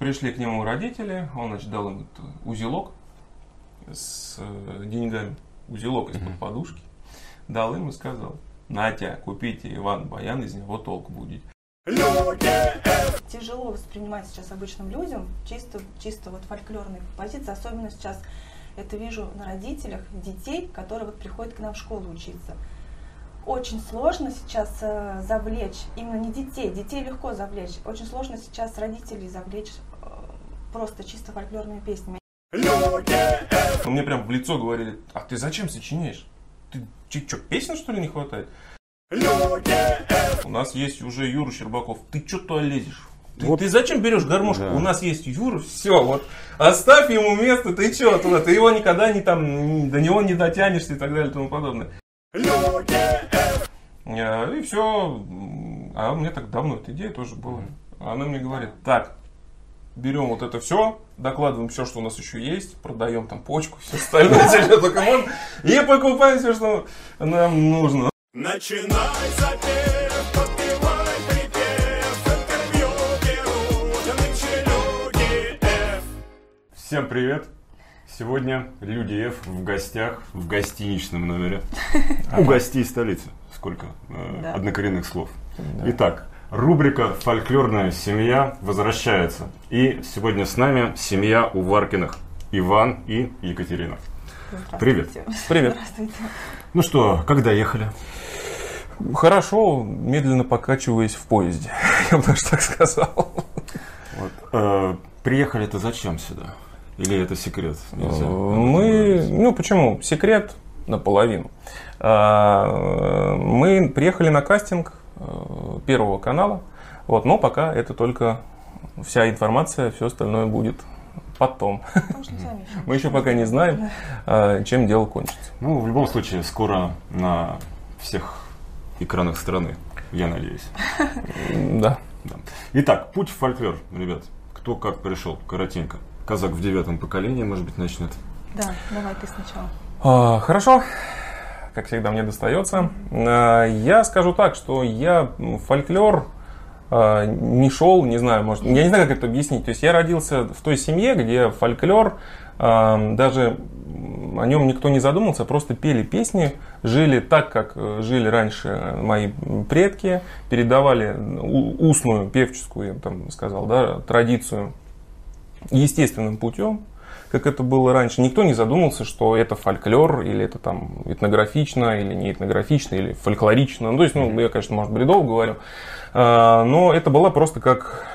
пришли к нему родители, он, значит, дал им узелок с э, деньгами, узелок из-под подушки, дал им и сказал, Натя, купите Иван Баян, из него толк будет. Тяжело воспринимать сейчас обычным людям чисто, чисто вот фольклорные композиции, особенно сейчас это вижу на родителях детей, которые вот приходят к нам в школу учиться. Очень сложно сейчас э, завлечь, именно не детей, детей легко завлечь, очень сложно сейчас родителей завлечь просто чисто фольклорными песнями. Мне прям в лицо говорили, а ты зачем сочиняешь? Ты что, песен что ли не хватает? У нас есть уже Юра Щербаков. Ты что туда лезешь? Ты, Вот. ты зачем берешь гармошку? Да. У нас есть Юра, все, вот оставь ему место, ты что туда, ты его никогда не там, до него не дотянешься и так далее и тому подобное. А, И все. А у меня так давно эта идея тоже была. Она мне говорит, так, берем вот это все, докладываем все, что у нас еще есть, продаем там почку, все остальное, что только можно, и покупаем все, что нам нужно. Начинай запев, подпевай припев. Всем привет! Сегодня Люди F в гостях в гостиничном номере у гостей столицы. Сколько э, однокоренных слов. Итак, рубрика «Фольклорная семья» возвращается. И сегодня с нами семья Уваркиных. Иван и Екатерина. Привет. Привет. Здравствуйте. Ну что, когда ехали? Хорошо, медленно покачиваясь в поезде, я бы даже так сказал. Вот. Э, Приехали-то зачем сюда? Или это секрет? Нельзя этом Мы, говорить? ну почему, секрет наполовину. А, Мы приехали на кастинг э, Первого канала, вот, но пока это только вся информация, все остальное будет потом. Мы еще пока не знаем, а, чем дело кончится. Ну, в любом случае, скоро на всех экранах страны, я надеюсь. Да. Да. Итак, путь в фольклор, ребят. Кто как пришел, коротенько. Казак в девятом поколении, может быть, начнет. Да, давай ты сначала. А, Хорошо, как всегда мне достается. А, Я скажу так, что я в фольклор а, не шел, не знаю, может, я не знаю, как это объяснить. То есть я родился в той семье, где фольклор, а, даже о нем никто не задумался, просто пели песни, жили так, как э, жили раньше мои предки, передавали устную, певческую, я бы там сказал, да, традицию естественным путем, как это было раньше. Никто не задумался, что это фольклор, или это там этнографично, или не этнографично, или фольклорично. Ну, то есть, ну, я, конечно, может, бредово говорю. А, Но это была просто как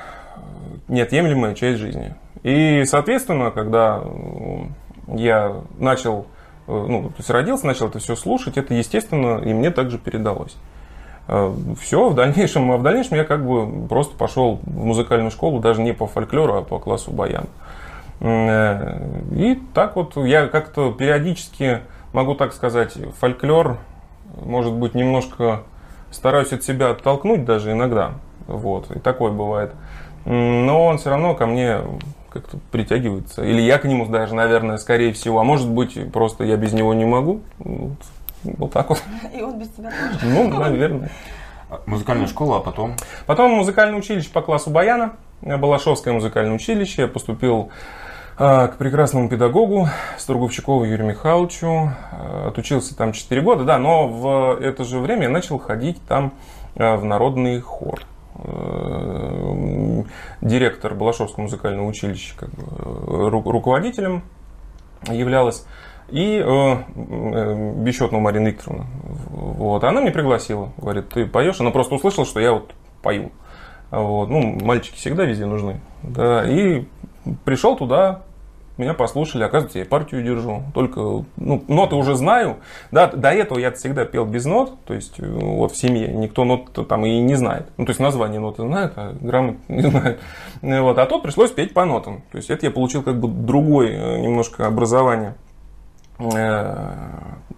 неотъемлемая часть жизни. И, соответственно, когда я начал, э, ну, то есть родился, начал это все слушать, это, естественно, и мне также передалось. Все, в дальнейшем, а в дальнейшем я как бы просто пошел в музыкальную школу, даже не по фольклору, а по классу баян. Э, И так вот я как-то периодически, могу так сказать, фольклор, может быть, немножко стараюсь от себя оттолкнуть даже иногда. Вот, и такое бывает. Но он все равно ко мне как-то притягивается. Или я к нему даже, наверное, скорее всего. А может быть, просто я без него не могу. Вот, вот так вот. И он без тебя тоже. Ну, наверное. А, Музыкальная школа, а потом... Потом музыкальное училище по классу баяна, Балашовское музыкальное училище. Я поступил к прекрасному педагогу Строгувчикову Юрию Михайловичу. А, Отучился там 4 года, да, но в это же время я начал ходить там а, в народный хор. Э, Директор Балашовского музыкального училища как бы, э, ру- руководителем являлась. И э, э, Бесчетного Марина Викторовна. Вот. Она меня пригласила. Говорит, ты поешь? Она просто услышала, что я вот пою. Вот. Ну, мальчики всегда везде нужны. Да. И пришел туда, меня послушали, оказывается, я партию держу. Только, ну, ноты уже знаю. Да, до этого я всегда пел без нот, то есть э, вот в семье никто нот там и не знает. Ну, то есть название ноты знают, а грамот не знают. Э, Вот. А тут пришлось петь по нотам. То есть это я получил как бы другое э, немножко образование. Э,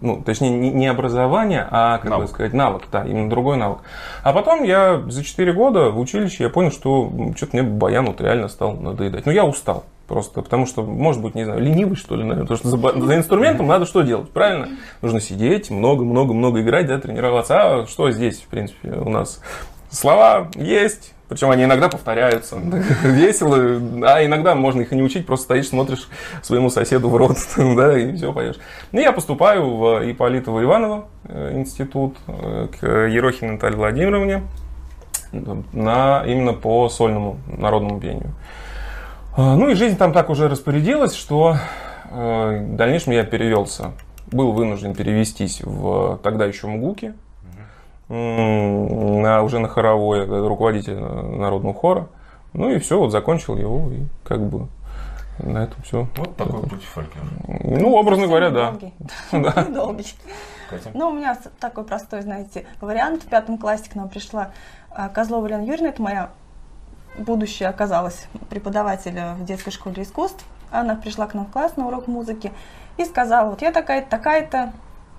Ну, точнее, не не образование, а, как Навык. бы сказать, навык, да, именно другой навык. А потом я за 4 года в училище я понял, что что-то мне баян вот реально стал надоедать. Ну, я устал просто, потому что, может быть, не знаю, ленивый, что ли, наверное, потому что за, за инструментом надо что делать, правильно? Нужно сидеть, много-много-много играть, да, тренироваться. А что здесь, в принципе, у нас? Слова есть, Причем они иногда повторяются. Весело, а иногда можно их и не учить, просто стоишь, смотришь своему соседу в рот, да, и все поешь. И я поступаю в Ипполитово Иваново э, институт э, к Ерохиной Наталье Владимировне на, именно по сольному народному пению. А, Ну и жизнь там так уже распорядилась, что э, в дальнейшем я перевелся, был вынужден перевестись в тогда еще МГУКе, на, уже на хоровое, э, руководитель э, народного хора. Ну и все, вот закончил его, и как бы на этом все. Вот такой путь фольклора. Ну, образно говоря, да. Долгий. Ну, у меня такой простой, знаете, вариант. В пятом классе к нам пришла а, Козлова Лена Юрьевна, это моя будущая оказалась преподаватель э, в детской школе искусств. Она пришла к нам в класс на урок музыки и сказала, вот я такая-то, такая-то,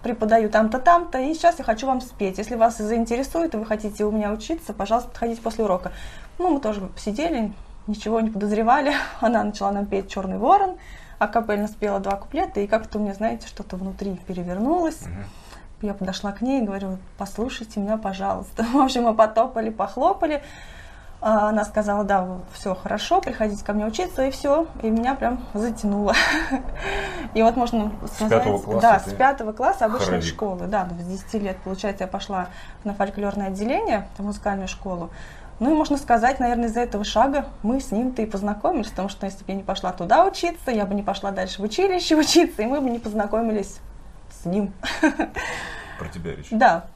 преподаю там-то, там-то, и сейчас я хочу вам спеть. Если вас заинтересует, и вы хотите у меня учиться, пожалуйста, подходите после урока. Ну, мы тоже сидели, ничего не подозревали. Она начала нам петь «Черный ворон», а капельно спела два куплета, и как-то у меня, знаете, что-то внутри перевернулось. Я подошла к ней и говорю, послушайте меня, пожалуйста. В общем, мы потопали, похлопали. А Она сказала, да, все хорошо, приходите ко мне учиться, и все. И меня прям затянуло. И вот можно сказать... пятого класса Да, с пятого класса обычной хоровик. школы. Да, ну, с 10 лет, получается, я пошла на фольклорное отделение, в музыкальную школу. Ну и можно сказать, наверное, из-за этого шага мы с ним-то и познакомились, потому что если бы я не пошла туда учиться, я бы не пошла дальше в училище учиться, и мы бы не познакомились с ним. Про тебя речь. Да,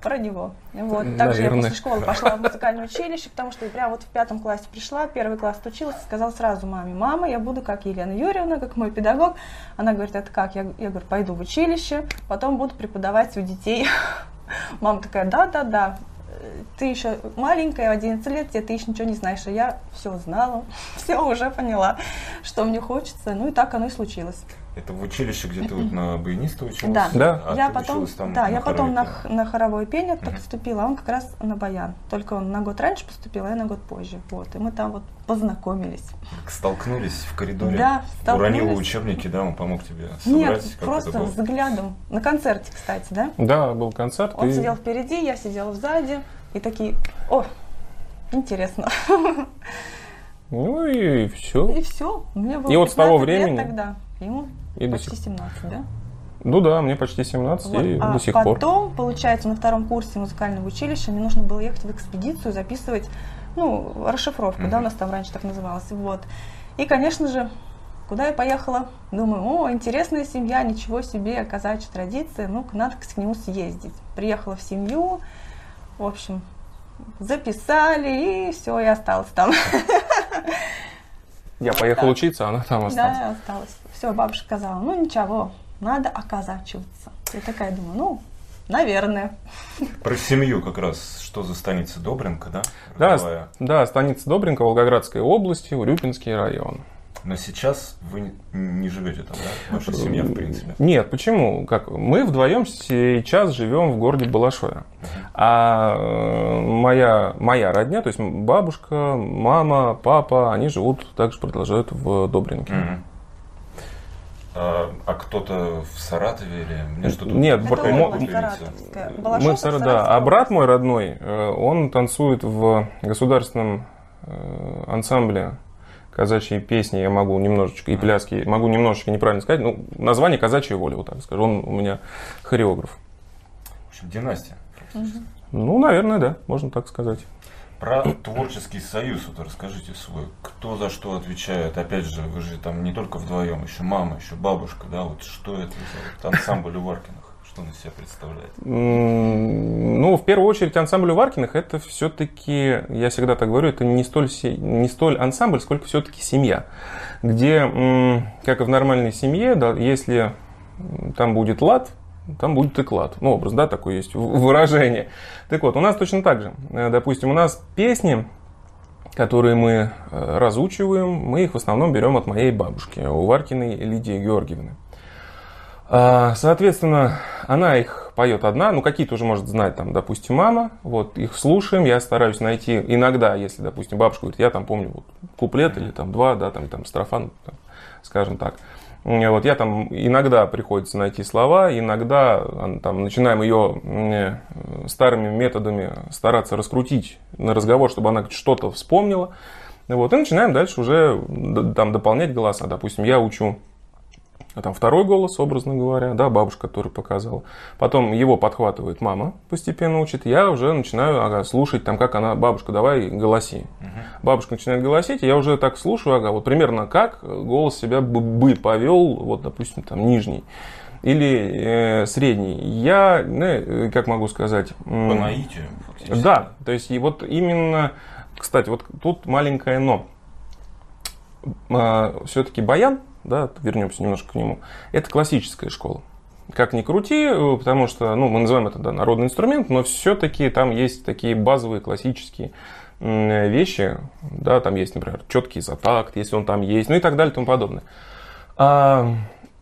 про него. Вот. Также я Наверное. после школы пошла в музыкальное училище, потому что прям вот в пятом классе пришла, первый класс училась, сказала сразу маме, мама, я буду как Елена Юрьевна, как мой педагог. Она говорит, это как? Я, я говорю, пойду в училище, потом буду преподавать у детей. Мама такая, да-да-да, э, ты еще маленькая, 11 лет, тебе ты еще ничего не знаешь, а я все знала, все уже поняла, что мне хочется, ну и так оно и случилось. Это в училище, где ты вот на баяниста училась? Да. Да. А я потом, там да, я потом на, на хоровое пение Мгм. поступила, а он как раз на баян. Только он на год раньше поступил, а я на год позже. Вот. И мы там вот познакомились. Столкнулись в коридоре? Да, столкнулись. Уронила учебники, да, он помог тебе собрать? Нет, просто взглядом. На концерте, кстати, да? Да, был концерт. Он и- сидел впереди, я сидела сзади. И такие, о, интересно. Ну и все. И все. Мне было И вот с того 15 лет времени тогда. Ему И до почти сих 17, да? Ну да, мне почти 17 Вот. и а до сих пор. потом, получается, на втором курсе музыкального училища мне нужно было ехать в экспедицию, записывать, ну, расшифровку, да, у нас там раньше так называлось, вот. И, конечно же, куда я поехала? Думаю, о, интересная семья, ничего себе, казачья традиция, ну-ка, надо к нему съездить. Приехала в семью, в общем, записали, и все, я осталась там. Я поехал учиться, она там осталась. Да, осталась. Все, бабушка сказала, ну ничего, надо оказачиваться. Я такая думаю, ну, наверное. Про семью как раз. Что за станица Добринка, да? Да, Родовая. да, станица Добринка, Волгоградской области, Урюпинский район. Но сейчас вы не- живете там, да? Ваша семья, в принципе. Нет, почему? Как? Мы вдвоем сейчас живем в городе Балашове. А э, моя, моя родня, то есть бабушка, мама, папа, они живут, также продолжают в Добринке. Мгм. А, а кто-то в Саратове или мне что-то Нет, бр-. Мы в Сара- это да, а брат мой родной, э, он танцует в государственном э, ансамбле казачьи песни, я могу немножечко, и пляски, могу немножечко неправильно сказать, ну, название «Казачья воля», вот так скажу, он у меня хореограф. В общем, династия. фактически. Ну, наверное, да, можно так сказать. Про творческий союз, вот расскажите свой. Кто за что отвечает? Опять же, вы же там не только вдвоем, еще мама, еще бабушка, да? Вот что это за вот ансамбль у Варкиных? Что он из себя представляет? Ну, в первую очередь, ансамбль у Варкиных это все-таки, я всегда так говорю, это не столь, не столь ансамбль, сколько все-таки семья. Где, как и в нормальной семье, да, если там будет лад, там будет и клад. Ну, образ, да, такое есть выражение. Так вот, у нас точно так же. Э, Допустим, у нас песни, которые мы э, разучиваем, мы их в основном берем от моей бабушки, у Варкиной Лидии Георгиевны. А, Соответственно, она их поет одна, ну какие-то уже может знать, там, допустим, мама, вот их слушаем, я стараюсь найти иногда, если, допустим, бабушка говорит, я там помню вот, куплет или там два, да, там, там строфа, ну, там, скажем так. М, Вот я там иногда приходится найти слова, иногда там, начинаем ее э, старыми методами стараться раскрутить на разговор, чтобы она что-то вспомнила. Вот, и начинаем дальше уже там дополнять голоса. Допустим, я учу а там второй голос, образно говоря, да, бабушка, который показала. Потом его подхватывает мама, постепенно учит. Я уже начинаю ага, слушать, там, как она, бабушка, давай голоси. Бабушка начинает голосить, и я уже так слушаю, ага, вот примерно как голос себя бы, бы повел, вот, допустим, там, нижний или э, средний. Я, ну, э, как могу сказать... По наитию, фактически. да, то есть и вот именно, кстати, вот тут маленькое но. Все-таки баян, да, вернемся немножко к нему, это классическая школа. Как ни крути, э, потому что, ну, мы называем это да, народный инструмент, но все-таки там есть такие базовые классические вещи, да, там есть, например, четкий затакт, если он там есть, ну и так далее и тому подобное. А,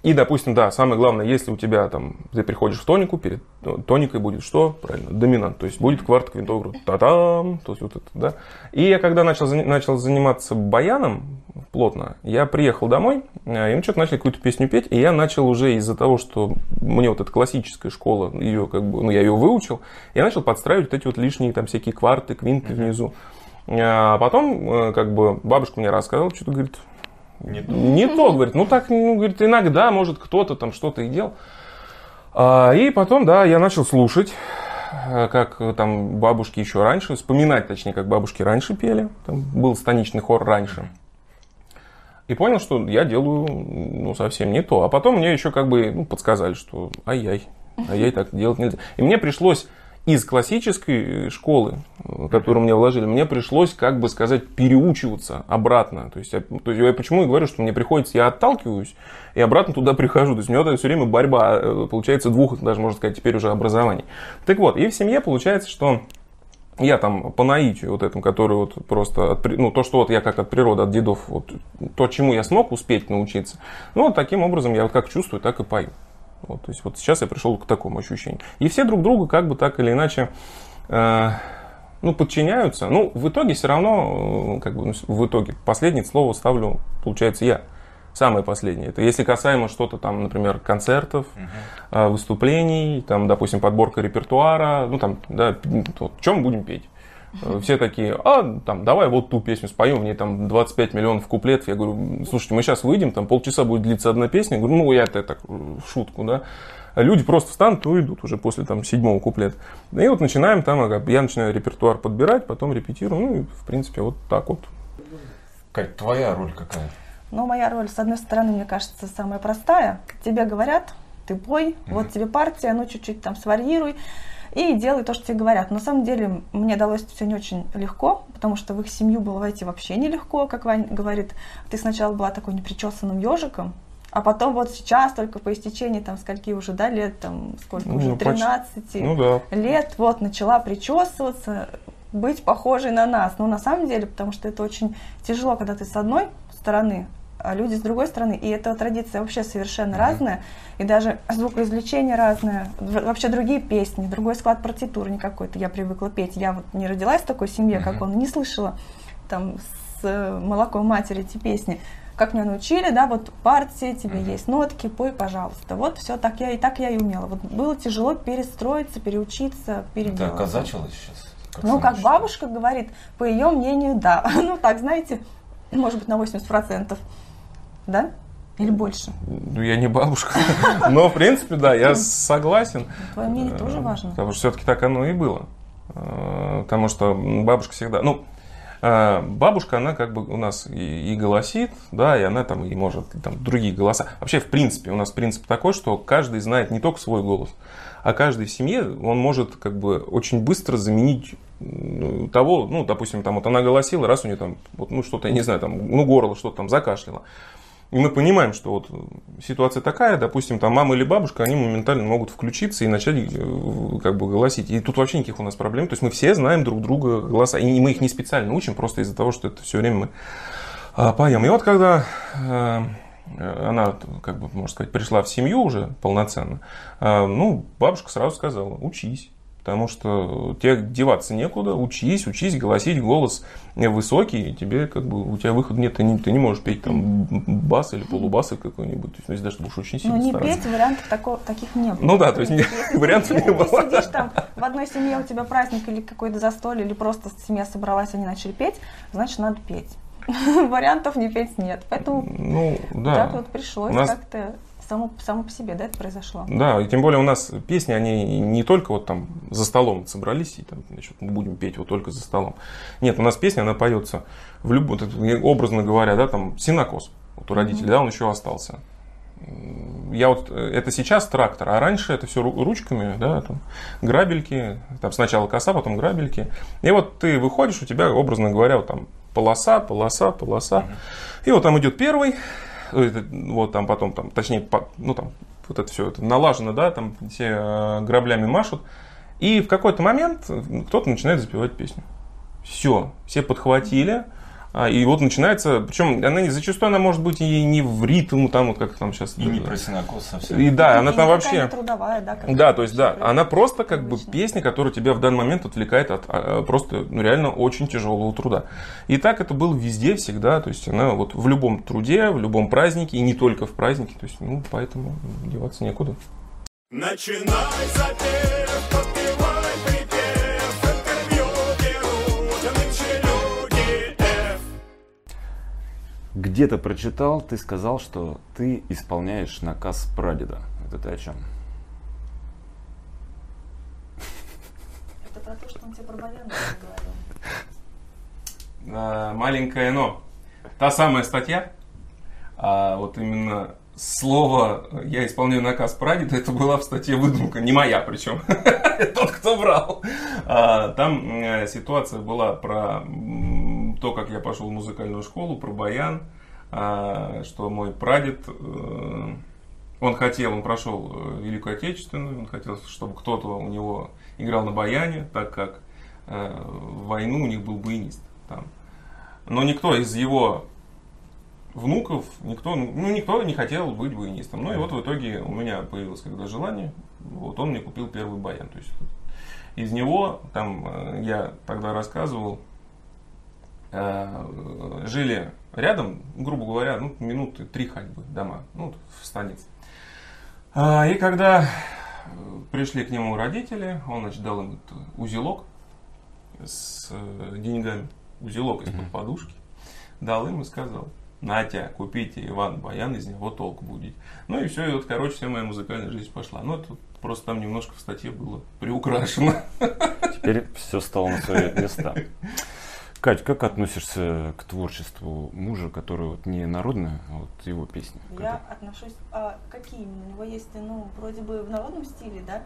и, допустим, да, самое главное, если у тебя там, ты приходишь в тонику, перед ну, тоникой будет что? Правильно, доминант, то есть будет кварт квинтовый груд, та-там, то есть вот это, да. И я когда начал, начал заниматься баяном плотно, я приехал домой, э, и мы что-то начали какую-то песню петь, и я начал уже из-за того, что мне вот эта классическая школа, ее как бы, ну, я ее выучил, я начал подстраивать вот эти вот лишние там всякие кварты, квинты внизу. А потом, э, как бы, бабушка мне рассказала, что-то говорит, Не то. не то, говорит, ну так, ну, говорит, иногда, может, кто-то там что-то и делал. А, И потом, да, я начал слушать, э, как э, там бабушки еще раньше, вспоминать, точнее, как бабушки раньше пели. Там был станичный хор раньше. И понял, что я делаю ну, совсем не то. А потом мне еще как бы ну, подсказали, что ай-яй, ай-яй, так делать нельзя. И мне пришлось из классической э, школы, э, которую мне вложили, мне пришлось, как бы сказать, переучиваться обратно. То есть, я, то есть я почему и говорю, что мне приходится, я отталкиваюсь и обратно туда прихожу. То есть у меня все время борьба, э, получается, двух, даже можно сказать, теперь уже образований. Так вот, и в семье получается, что я там по наитию вот этому, который вот просто, от ну, то, что вот я как от природы, от дедов, вот, то, чему я смог успеть научиться, ну, вот таким образом я вот как чувствую, так и пою. Вот, то есть вот сейчас я пришел к такому ощущению. И все друг другу как бы так или иначе э, ну, подчиняются. Ну, в итоге все равно, э, как бы, ну, в итоге, последнее слово ставлю, получается, я. Самое последнее. Это если касаемо что-то там, например, концертов, э, выступлений, там, допустим, подборка репертуара, ну, там, да, вот, чем будем петь? Все такие, а, там, давай вот ту песню споем, в ней там 25 миллионов куплетов. Я говорю, слушайте, мы сейчас выйдем, там полчаса будет длиться одна песня. Я говорю, ну, я это так, в шутку, да. А люди просто встанут и уйдут уже после там седьмого куплета. И вот начинаем там, я начинаю репертуар подбирать, потом репетирую, ну, и, в принципе, вот так вот. Кать, твоя роль какая? Но моя роль, с одной стороны, мне кажется, самая простая. Тебе говорят, ты пой, вот тебе партия, ну чуть-чуть там сварьируй и делай то, что тебе говорят. На самом деле мне далось это все не очень легко, потому что в их семью было войти вообще нелегко, как Ваня говорит. Ты сначала была такой непричесанным ежиком, а потом вот сейчас, только по истечении там скольки уже, да, лет, там сколько Ну, уже, почти. 13 Ну да. лет, вот, начала причесываться, быть похожей на нас. Ну, на самом деле, потому что это очень тяжело, когда ты с одной стороны, а люди с другой стороны. И эта традиция вообще совершенно разная. И даже звукоизвлечение разное. Вообще другие песни, другой склад партитуры не какой-то. Я привыкла петь. Я вот не родилась в такой семье, как он, не слышала там с э, молоком матери эти песни. Как меня научили, да, вот партии, тебе есть нотки, пой, пожалуйста. Вот все, так я и так я и умела. Вот было тяжело перестроиться, переучиться, Ты переделать. оказачилась сейчас? Ну, как бабушка говорит, по ее мнению, да. Ну, так, знаете, может быть, на 80%. Да? Или больше? Ну, я не бабушка. Но, в принципе, да, я согласен. Твое мнение тоже Э, важно. Потому что все-таки так оно и было. Э, Потому что бабушка всегда... Ну, э, бабушка, она как бы у нас и, и голосит, да, и она там и может и там другие голоса. Вообще, в принципе, у нас принцип такой, что каждый знает не только свой голос, а каждый в семье, он может как бы очень быстро заменить того, ну, допустим, там вот она голосила, раз у нее там, вот, ну, что-то, я не знаю, там, ну, горло что-то там закашляло. И мы понимаем, что вот ситуация такая, допустим, там мама или бабушка, они моментально могут включиться и начать э, как бы голосить. И тут вообще никаких у нас проблем. То есть мы все знаем друг друга голоса. И мы их не специально учим, просто из-за того, что это все время мы а, поем. И вот когда э, она, как бы, можно сказать, пришла в семью уже полноценно, э, ну, бабушка сразу сказала, учись. Потому что тебе деваться некуда, учись, учись, голосить, голос высокий, и тебе как бы, у тебя выхода нет, ты не, ты не можешь петь там бас или полубас или какой-нибудь, то есть, ну, если даже будешь очень Ну, сильно не стараться. петь, вариантов тако- таких не было. Ну да, то есть не- вариантов не было. ты сидишь там, в одной семье у тебя праздник или какое-то застолье, или просто семья собралась, они начали петь, значит, надо петь. Вариантов не петь нет. Поэтому Ну, да. так вот пришлось нас- как-то само, само по себе, да, это произошло. Да, и тем более у нас песни, они не только вот там за столом собрались и там, значит, мы будем петь вот только за столом. Нет, у нас песня, она поется в любом, образно говоря, да, там синокос. Вот у родителей, да, он еще остался. Я вот, э, это сейчас трактор, а раньше это все ручками, да, там, грабельки, там сначала коса, потом грабельки. И вот ты выходишь, у тебя, образно говоря, вот там полоса, полоса, полоса. И вот там идет первый, вот там потом, там, точнее, по- ну там, вот это все это налажено, да, там все э, граблями машут. И в какой-то момент кто-то начинает запевать песню. Все, все подхватили. а, И вот начинается, причем она не- зачастую она может быть и не в ритм, там вот как там сейчас. И не про синокос совсем. И да, она И там не вообще. трудовая, да, как Да, то есть, да, она просто как бы Обычно. песня, которая тебя в данный момент отвлекает от а, просто, ну, реально очень тяжелого труда. И так это было везде, всегда, то есть она вот в любом труде, в любом празднике, и не только в празднике, то есть, ну, поэтому деваться некуда. Начинай запев, Где-то прочитал, ты сказал, что ты исполняешь наказ прадеда. Это ты о чем? Это про то, что он тебе про баян говорил. А, маленькое но. Та самая статья, а вот именно слово «я исполняю наказ прадеда» это была в статье выдумка, не моя причем, тот, кто брал. А, Там э, ситуация была про то, как я пошел в музыкальную школу, про баян, а, что мой прадед, э, он хотел, он прошел э, Великую Отечественную, он хотел, чтобы кто-то у него играл на баяне, так как э, в войну у них был баянист там. Но никто из его внуков, никто, ну, никто не хотел быть баянистом. Ну и вот в итоге у меня появилось когда желание, вот он мне купил первый баян. То есть из него, там я тогда рассказывал, жили рядом, грубо говоря, ну, минуты три ходьбы дома, ну, в станице. А, И когда э, пришли к нему родители, он, значит, дал им узелок с э, деньгами, узелок из-под подушки, дал им и сказал, Натя, купите Иван Баян, из него толк будет. Ну и все, и вот, короче, вся моя музыкальная жизнь пошла. Ну, это просто там немножко в статье было приукрашено. Теперь все стало на свои места. Кать, как относишься к творчеству мужа, который вот не народное, а вот его песни? Я отношусь... А какие именно? У него есть, ну, вроде бы в народном стиле, да?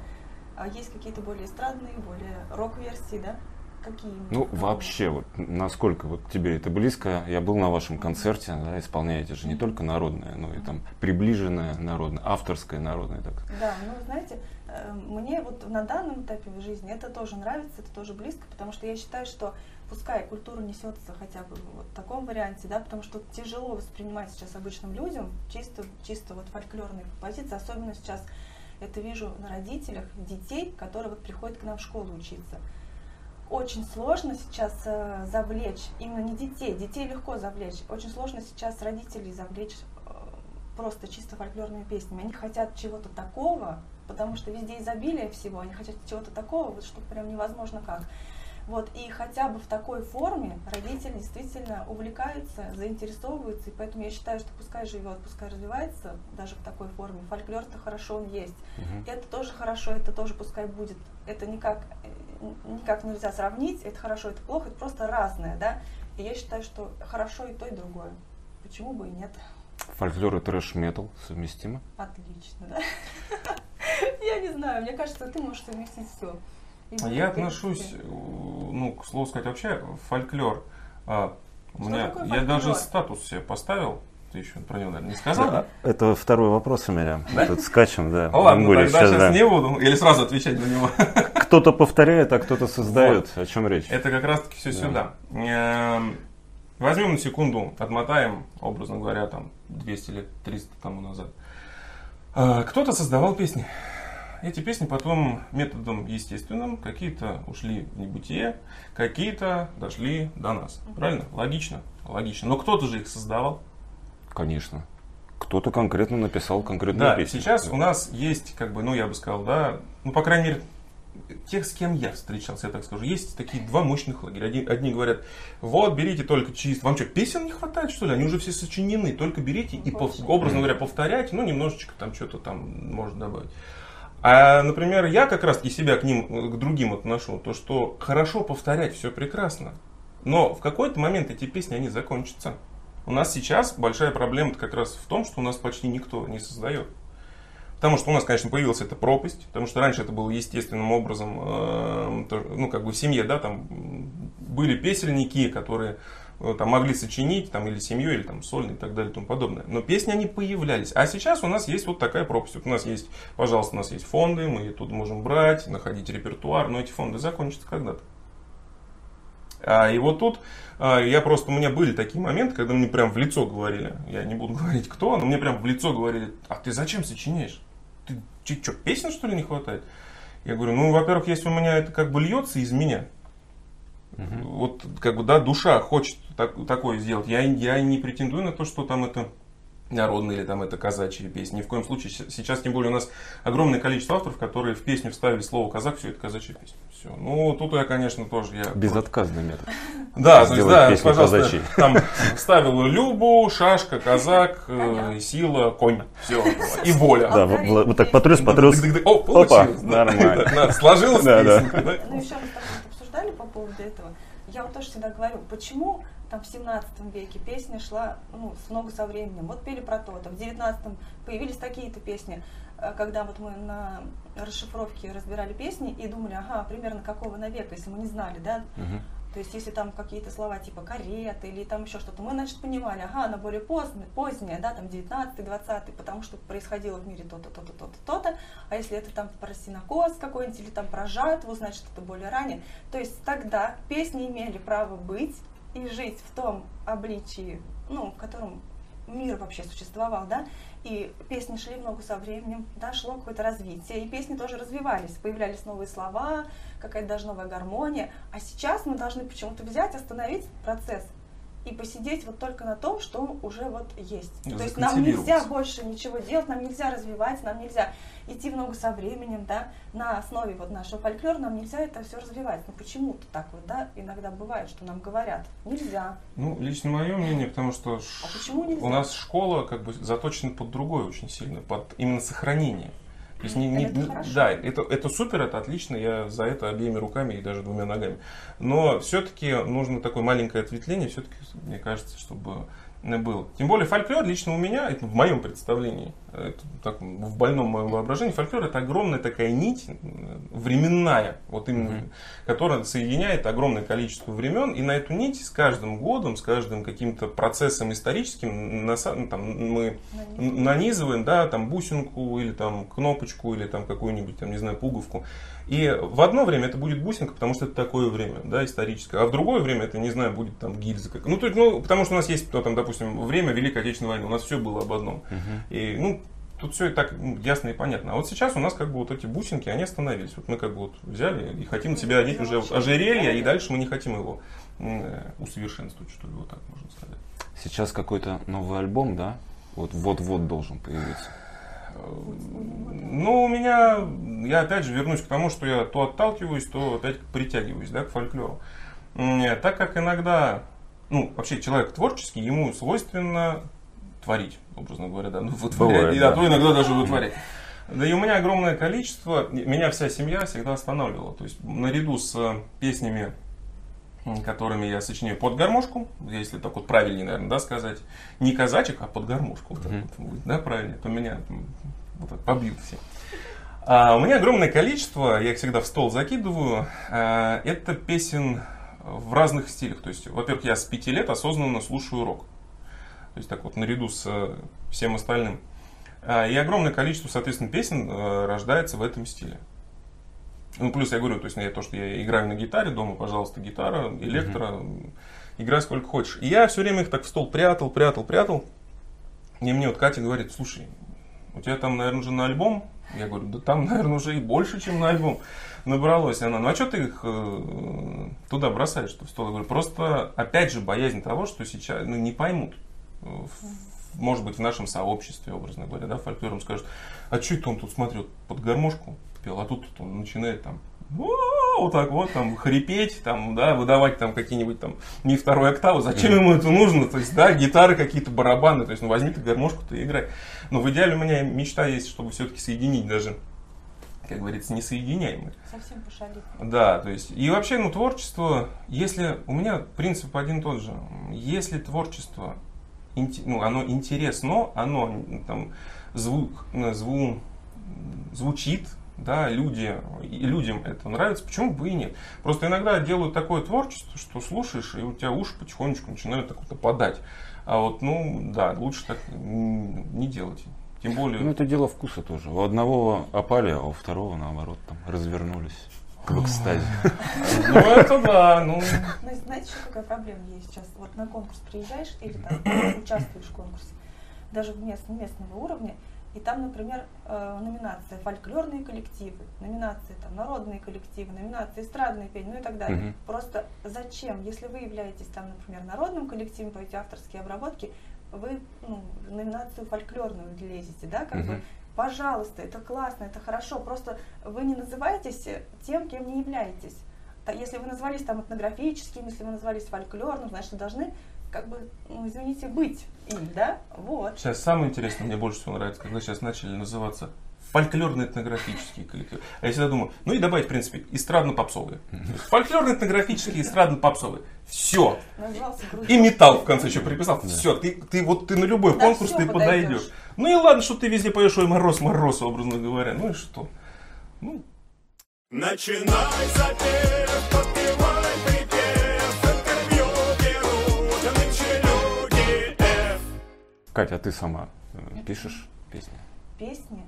А есть какие-то более эстрадные, более рок-версии, да? Какие именно? Ну, вообще, вот насколько вот тебе это близко, я был на вашем концерте, да, исполняете же не только народное, но и там приближенное народное, авторское народное. Так. Да, ну, знаете, э, мне вот на данном этапе в жизни это тоже нравится, это тоже близко, потому что я считаю, что пускай культура несется хотя бы вот в таком варианте, да, потому что тяжело воспринимать сейчас обычным людям чисто, чисто вот фольклорные композиции, особенно сейчас это вижу на родителях детей, которые вот приходят к нам в школу учиться. Очень сложно сейчас э, завлечь, именно не детей, детей легко завлечь, очень сложно сейчас родителей завлечь э, просто чисто фольклорными песнями. Они хотят чего-то такого, потому что везде изобилие всего, они хотят чего-то такого, вот что прям невозможно как. Вот, и хотя бы в такой форме родители действительно увлекаются, заинтересовываются, и поэтому я считаю, что пускай живет, пускай развивается даже в такой форме. Фольклор-то хорошо он есть. Мгм. Это тоже хорошо, это тоже пускай будет. Это никак, э, никак нельзя сравнить, это хорошо, это плохо, это просто разное, да. И я считаю, что хорошо и то, и другое. Почему бы и нет? Фольклор и трэш-метал совместимы? Отлично, да? Я не знаю, мне кажется, ты можешь совместить все. А Я отношусь, э, ну, к слову сказать, вообще фольклор. а, У меня, такое я даже фольклор? статус себе поставил. Ты еще про него, наверное, не сказал, да? Это второй вопрос у меня. Да? Тут скачем, да. Ну ладно, Будем тогда сейчас, сейчас да. не буду. Или сразу отвечать на него. Кто-то повторяет, а кто-то создает. О чем речь? Это как раз таки все Да. сюда. Эм, Возьмем на секунду, отмотаем, образно говоря, там 200 лет, 300 тому назад. А, Кто-то создавал песни. Эти песни потом методом естественным какие-то ушли в небытие, какие-то дошли до нас. Правильно? Логично. Логично. Но кто-то же их создавал. Конечно. Кто-то конкретно написал конкретную Да, песню. сейчас у нас есть, как бы, ну я бы сказал, да, ну по крайней мере, тех, с кем я встречался, я так скажу, есть такие два мощных лагеря. Одни, одни говорят, вот, берите только чисто. Вам что, песен не хватает, что ли? Они уже все сочинены. Только берите и, пов- образно говоря, повторяйте, ну, немножечко там что-то там можно добавить. А, например, я как раз и себя к ним, э, к другим отношу, то, что хорошо повторять, все прекрасно. Но в какой-то момент эти песни, они закончатся. У нас сейчас большая проблема как раз в том, что у нас почти никто не создает. Потому что у нас, конечно, появилась эта пропасть, потому что раньше это было естественным образом, э, то- ну, как бы в семье, да, там были песельники, которые там могли сочинить, там, или семью, или там сольный и так далее и тому подобное. Но песни, они появлялись. А сейчас у нас есть вот такая пропасть. Вот у нас есть, пожалуйста, у нас есть фонды, мы тут можем брать, находить репертуар, но эти фонды закончатся когда-то. А, и вот тут а, я просто, у меня были такие моменты, когда мне прям в лицо говорили, я не буду говорить кто, но мне прям в лицо говорили, а ты зачем сочиняешь? Ты что, песен что ли не хватает? Я говорю, ну, во-первых, если у меня это как бы льется из меня, вот как бы, да, душа хочет так- такое сделать, я, я не претендую на то, что там это народные или там это казачьи песни. Ни в коем случае. Сейчас, тем более, у нас огромное количество авторов, которые в песню вставили слово казак, все это казачья песня. Все. Ну, тут я, конечно, тоже я. Безотказный метод. Да, то есть, сделать да, песню пожалуйста, казачьей. там ставил Любу, Шашка, Казак, э, Сила, Конь. Все. И воля. Да, вот, так потряс, потряс. О, получилось. Опа, нормально. Сложилась песенка? Ну, еще обсуждали по поводу этого. Я вот тоже всегда говорю, почему там в 17 веке песня шла ну, с много со временем. Вот пели про то-то. В 19 появились такие-то песни. Э, Когда вот мы на расшифровке разбирали песни и думали, ага, примерно какого на века, если мы не знали, да, Мгм. То есть, если там какие-то слова типа карета или там еще что-то, мы, значит, понимали, ага, она более поздняя, поздняя да, там 19-20, потому что происходило в мире то-то, то-то, то-то, то-то, а если это там про синокос какой-нибудь или там про жатву, значит, это более ранее. То есть, тогда песни имели право быть и жить в том обличии, ну, в котором мир вообще существовал, да, и песни шли много со временем, да, шло какое-то развитие, и песни тоже развивались, появлялись новые слова, какая-то даже новая гармония. А сейчас мы должны почему-то взять, остановить процесс и посидеть вот только на том, что уже вот есть. То есть нам нельзя больше ничего делать, нам нельзя развивать, нам нельзя идти в ногу со временем, да, на основе вот нашего фольклора нам нельзя это все развивать. Ну почему-то так вот, да, иногда бывает, что нам говорят, нельзя. Ну, лично мое мнение, потому что А почему нельзя? у нас школа как бы заточена под другое очень сильно, под именно сохранение. То есть не, не- Это не- хорошо. да, это, это супер, это отлично, я за это обеими руками и даже двумя ногами. Но все-таки нужно такое маленькое ответвление, все-таки, мне кажется, чтобы было. Тем более фольклор лично у меня, это в моем представлении, это так, в больном моем воображении, фольклор это огромная такая нить, э, временная, вот именно, Мгм. которая соединяет огромное количество времен, и на эту нить с каждым годом, с каждым каким-то процессом историческим наса- ну, там, мы На нанизываем, да, там бусинку или там кнопочку или там какую-нибудь, там, не знаю, пуговку. И в одно время это будет бусинка, потому что это такое время, да, историческое. А в другое время это, не знаю, будет там гильза. как- Ну, то есть, ну, потому что у нас есть, ну, там, допустим, время Великой Отечественной войны, у нас все было об одном. Мгм. И, ну, тут все и так ну, ясно и понятно. А вот сейчас у нас как бы вот эти бусинки, они остановились. Вот мы как бы вот взяли и хотим себя одеть уже вот ожерелье, и дальше мы не хотим его э, усовершенствовать, что ли, вот так можно сказать. Сейчас какой-то новый альбом, да? Вот вот-вот должен появиться. Ну, у меня, я опять же вернусь к тому, что я то отталкиваюсь, то опять притягиваюсь, да, к фольклору. Э, Так как иногда, ну, вообще человек творческий, ему свойственно творить, образно говоря, да, ну, вытворять, Бывает, и, да, да. то иногда даже вытворять. Да и у меня огромное количество, меня вся семья всегда останавливала. То есть наряду с э, песнями, которыми я сочиняю под гармошку, если так вот правильнее, наверное, да, сказать, не казачек, а под гармошку, вот Мгм. вот будет, да, правильно, то меня м, вот так побьют все. А у меня огромное количество, я их всегда в стол закидываю, а, это песен в разных стилях. То есть, во-первых, я с пяти лет осознанно слушаю рок. То есть так вот наряду с э, всем остальным. А, И огромное количество, соответственно, песен э, рождается в этом стиле. Ну, плюс я говорю, то есть я, то, что я играю на гитаре дома, пожалуйста, гитара, электро, играй сколько хочешь. И я все время их так в стол прятал, прятал, прятал. И мне вот Катя говорит, слушай, у тебя там, наверное, уже на альбом? Я говорю, да там, наверное, уже и больше, чем на альбом набралось. Она, ну а что ты их э, туда бросаешь, что в стол? Я говорю, просто, опять же, боязнь того, что сейчас ну, не поймут. э, Может быть, в нашем сообществе, образно говоря, да, фольклором скажут, а что это он тут смотрел под гармошку пел, а тут он начинает там «О, вот так вот там хрипеть, там, да, выдавать там какие-нибудь там не второй октавы. Зачем ему это нужно? То есть, да, гитары какие-то, барабаны, то есть, ну возьми ты гармошку-то и играй. Но в идеале у меня мечта есть, чтобы все-таки соединить даже, как говорится, несоединяемые. Совсем пошалит. Да, то есть, и вообще, ну, творчество, если, у меня принцип один и тот же, если творчество, ну, оно интересно, оно там звук, э, зву- звучит, да, люди, и людям это нравится, почему бы и нет? Просто иногда делают такое творчество, что слушаешь, и у тебя уши потихонечку начинают так вот опадать. А вот, ну, да, лучше так не делать. Тем более... Ну, это дело вкуса тоже. У одного опали, а у второго, наоборот, там развернулись в экстазе. Ну, это да, ну... Но знаете, еще какая проблема есть сейчас? Вот на конкурс приезжаешь или там участвуешь в конкурсе, даже мест, местного уровня, и там, например, э, номинация фольклорные коллективы, номинации там народные коллективы, номинации эстрадные пение, ну и так далее. Мгм. Просто зачем, если вы являетесь там, например, народным коллективом, поете авторские обработки, вы ну, номинацию фольклорную лезете, да, как бы Мгм. Пожалуйста, это классно, это хорошо. Просто вы не называетесь тем, кем не являетесь. Та- Если вы назвались там этнографическим, если вы назвались фольклорным, значит, вы должны, как бы, ну, извините, быть им, да? Вот. Сейчас самое интересное, мне больше всего нравится, когда сейчас начали называться фольклорно-этнографические коллективы. А я всегда думаю, ну и добавить, в принципе, эстрадно-попсовые. Фольклорно-этнографические, эстрадно-попсовые. Все. И металл в конце еще приписал. Все, ты, ты вот ты на любой На конкурс ты подойдёшь. подойдешь. Ну и ладно, что ты везде поешь, ой, мороз, мороз, образно говоря. Ну и что? Ну, Начинай запев, Катя, а ты сама э, пишешь песни? Песни.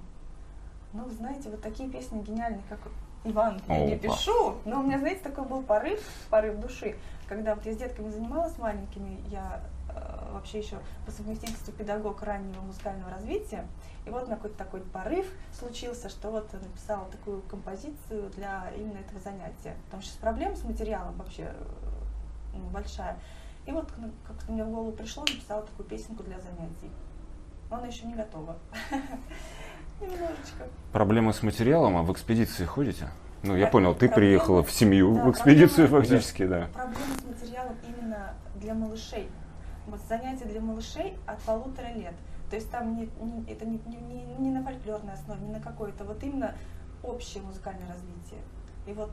Ну, знаете, вот такие песни гениальные, как Иван, я не Опа. пишу. Но у меня, знаете, такой был порыв, порыв души. Когда вот я с детками занималась маленькими, я э, вообще еще по совместительству педагог раннего музыкального развития. И вот на какой-то такой порыв случился, что вот написала такую композицию для именно этого занятия. Потому что проблема с материалом вообще ну, большая. И вот как-то мне в голову пришло, написала такую песенку для занятий. Но она еще не готова. Немножечко. Проблемы с материалом, а в экспедиции ходите? Ну, я понял, ты приехала в семью, да, в экспедицию фактически, да. Проблема с материалом именно для малышей. Вот занятия для малышей от полутора лет. То есть там не, не- это не, не- не- на фольклорной основе, не на какой-то, вот именно общее музыкальное развитие. И вот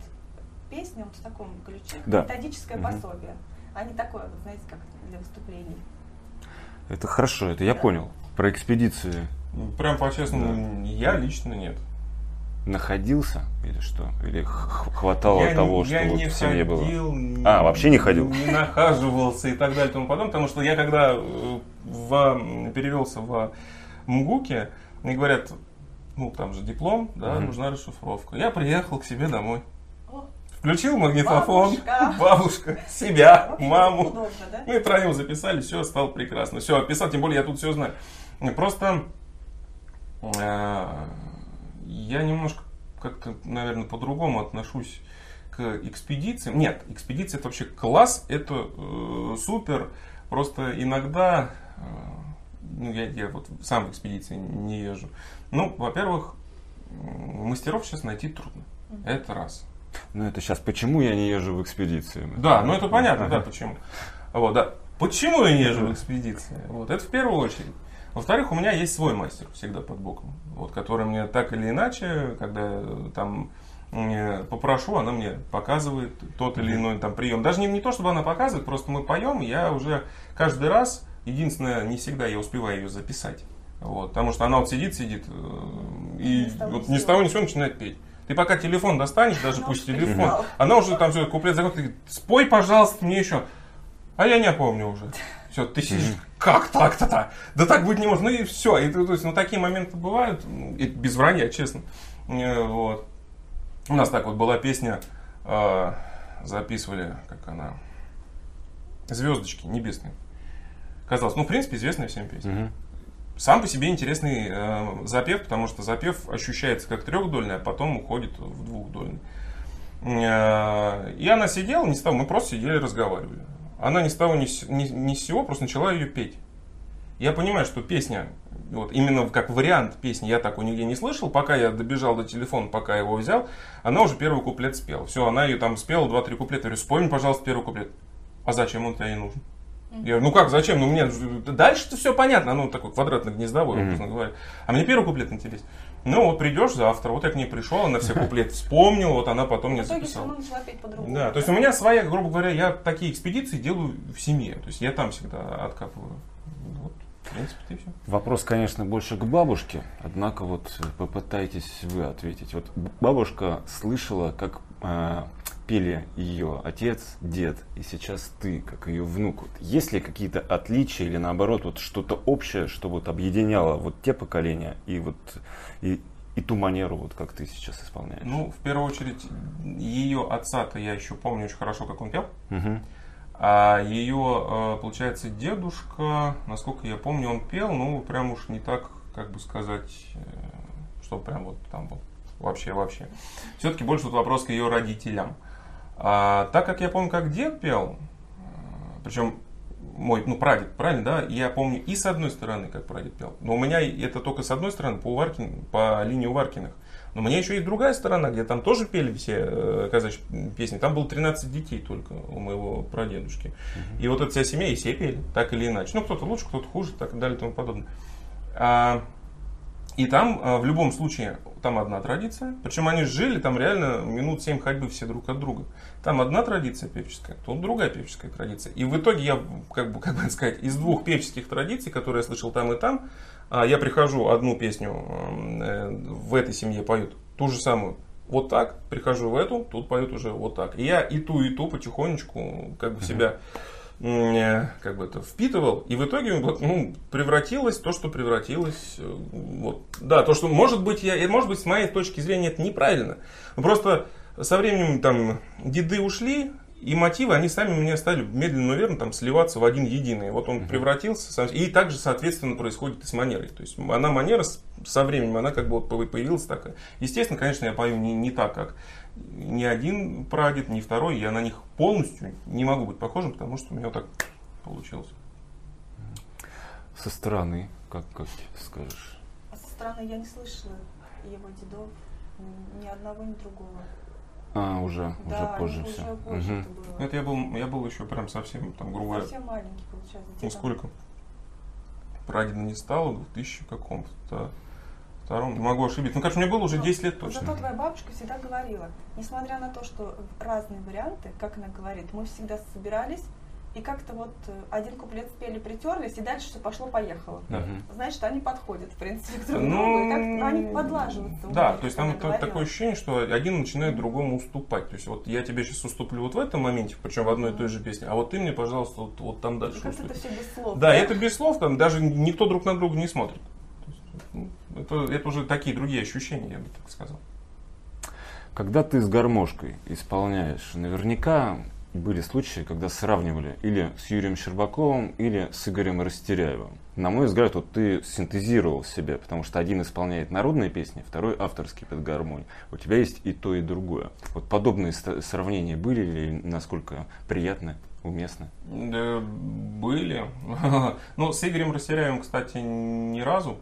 песня вот в таком ключе, Да. методическое Мгм. пособие, а не такое, вот знаете, как для выступлений. Это хорошо, это я Да. понял. Про экспедиции прям по-честному, я лично нет. находился или что? Или хватало я, того, не- что я вот не в семье было? ходил, не- А, вообще не ходил? Не нахаживался и так далее и тому подобное, потому что я когда э, в, перевелся в МГУКе, мне говорят, ну там же диплом, да, Мгм. нужна расшифровка. Я приехал к себе домой. Включил магнитофон, Бабушка. бабушка, себя, вообще маму. удобно, да? Мы троем записали, все, стало прекрасно. Все, описал, тем более я тут все знаю. Просто э, я немножко как-то, наверное, по-другому отношусь к экспедициям. Нет, экспедиция это вообще класс, это э, супер. Просто иногда, э, ну я, я вот сам в экспедиции не езжу. Ну, во-первых, мастеров сейчас найти трудно. Это раз. Ну это сейчас почему я не езжу в экспедиции? Да, ну это понятно, да, почему. Вот, да. Почему я не езжу в экспедиции? Вот, это в первую очередь. Во-вторых, у меня есть свой мастер всегда под боком, вот, который мне так или иначе, когда э, там попрошу, она мне показывает тот или иной там прием. Даже не, не то, чтобы она показывает, просто мы поем, я уже каждый раз, единственное, не всегда я успеваю ее записать. Вот, потому что она вот сидит, сидит, э, и Ни с того ни вот с ни с того ни с сего начинает петь. Ты пока телефон достанешь, даже пусть телефон, она уже там все, куплет закончил, говорит, спой, пожалуйста, мне еще. А я не помню уже. Все, ты сидишь, как так-то-то? Да так быть не может. Ну и все. И, то есть, ну, такие моменты бывают, ну, и без вранья, честно. Э, Вот. У нас так вот была песня, э, записывали, как она, «Звездочки небесные». Казалось, ну, в принципе, известная всем песня. Сам по себе интересный э, запев, потому что запев ощущается как трехдольный, а потом уходит в двухдольный. Э, И она сидела, не с того, мы просто сидели разговаривали. Она ни с того, ни ни- ни с сего просто начала ее петь. Я понимаю, что песня, вот именно как вариант песни, я такой нигде не слышал, пока я добежал до телефона, пока его взял, она уже первый куплет спела. Все, она ее там спела, два-три куплета. Я говорю, вспомни, пожалуйста, первый куплет. А зачем он тебе не нужен? Я говорю, ну как, зачем? Ну мне дальше-то все понятно, ну такой квадратно-гнездовой, Мгм. образно говоря. А мне первый куплет интересен. Ну вот придешь завтра, вот я к ней пришел, она все куплеты вспомнила, вот она потом мне В итоге все записала. равно начала петь по-другому. Да, то есть у меня своя, грубо говоря, я такие экспедиции делаю в семье. То есть я там всегда откапываю. Вот, в принципе, и все. Вопрос, конечно, больше к бабушке, однако вот попытайтесь вы ответить. Вот бабушка слышала, как э, пели ее отец, дед, и сейчас ты, как ее внук. Вот есть ли какие-то отличия или наоборот вот что-то общее, что вот объединяло вот те поколения и вот и, и ту манеру, вот как ты сейчас исполняешь? Ну, в первую очередь, ее отца-то я еще помню очень хорошо, как он пел. Мгм. А ее, э, получается, дедушка, насколько я помню, он пел, ну, прям уж не так, как бы сказать, э, что прям вот там вот вообще-вообще. Все-таки больше вот вопрос к ее родителям. А, так как я помню, как дед пел, причем мой, ну, прадед, правильно, да, я помню и с одной стороны, как прадед пел, но у меня это только с одной стороны, по, Уваркин, по линии Уваркиных. Но у меня еще есть другая сторона, где там тоже пели все э, казачьи песни. Там было 13 детей только у моего прадедушки. И вот эта вся семья, и все пели, так или иначе. Ну, кто-то лучше, кто-то хуже, так далее и тому подобное. А, и там, а, в любом случае, там одна традиция. Причем они жили там реально минут 7 ходьбы все друг от друга. Там одна традиция певческая, тут другая певческая традиция. И в итоге я, как бы, как бы сказать, из двух певческих традиций, которые я слышал там и там, а, я прихожу одну песню э, в этой семье поют ту же самую вот так, прихожу в эту, тут поют уже вот так. И я и ту, и ту потихонечку как бы себя как бы это впитывал, и в итоге вот, ну, превратилось то, что превратилось. э, Вот. Да, то, что может быть, я, может быть, с моей точки зрения, это неправильно. Но Просто со временем там деды ушли, и мотивы, они сами мне стали медленно, но верно там сливаться в один единый. Вот он превратился, сам- и также, соответственно, происходит и с манерой. То есть она манера со временем, она как бы вот появилась такая. Естественно, конечно, я пою не, не так, как ни один прадед, ни второй. Я на них полностью не могу быть похожим, потому что у меня вот так получилось. Со стороны, как, как скажешь? А со стороны я не слышала его дедов, ни одного, ни другого. А, уже, да, уже позже уже все. позже это было. Это я был, я был еще прям совсем, там, грубо говоря, Совсем маленький, получается. ну сколько? Прадеда не стало, в 2000 каком-то втором, могу ошибиться. Ну, конечно, мне было уже Но 10 лет точно. Зато твоя бабушка всегда говорила, несмотря на то, что разные варианты, как она говорит, мы всегда собирались и как-то вот э, один куплет спели, притерлись, и дальше все пошло-поехало. Да. Мгм. Значит, они подходят, в принципе, к друг Ну, другу, и как они подлаживаются. Да, то есть как там говорила. такое ощущение, что один начинает другому уступать. То есть вот я тебе сейчас уступлю вот в этом моменте, причем в одной и той же песне, а вот ты мне, пожалуйста, вот, вот там И дальше как-то это все без слов. Да, и это без слов, там даже никто друг на друга не смотрит. Это, это уже такие другие ощущения, я бы так сказал. Когда ты с гармошкой исполняешь, наверняка были случаи, когда сравнивали или с Юрием Щербаковым, или с Игорем Растеряевым. На мой взгляд, вот ты синтезировал себя, потому что один исполняет народные песни, второй авторский под гармонию. У тебя есть и то, и другое. Вот подобные сравнения были или насколько приятны, уместны? Да, были. Ну, с Игорем Растеряевым, кстати, ни разу.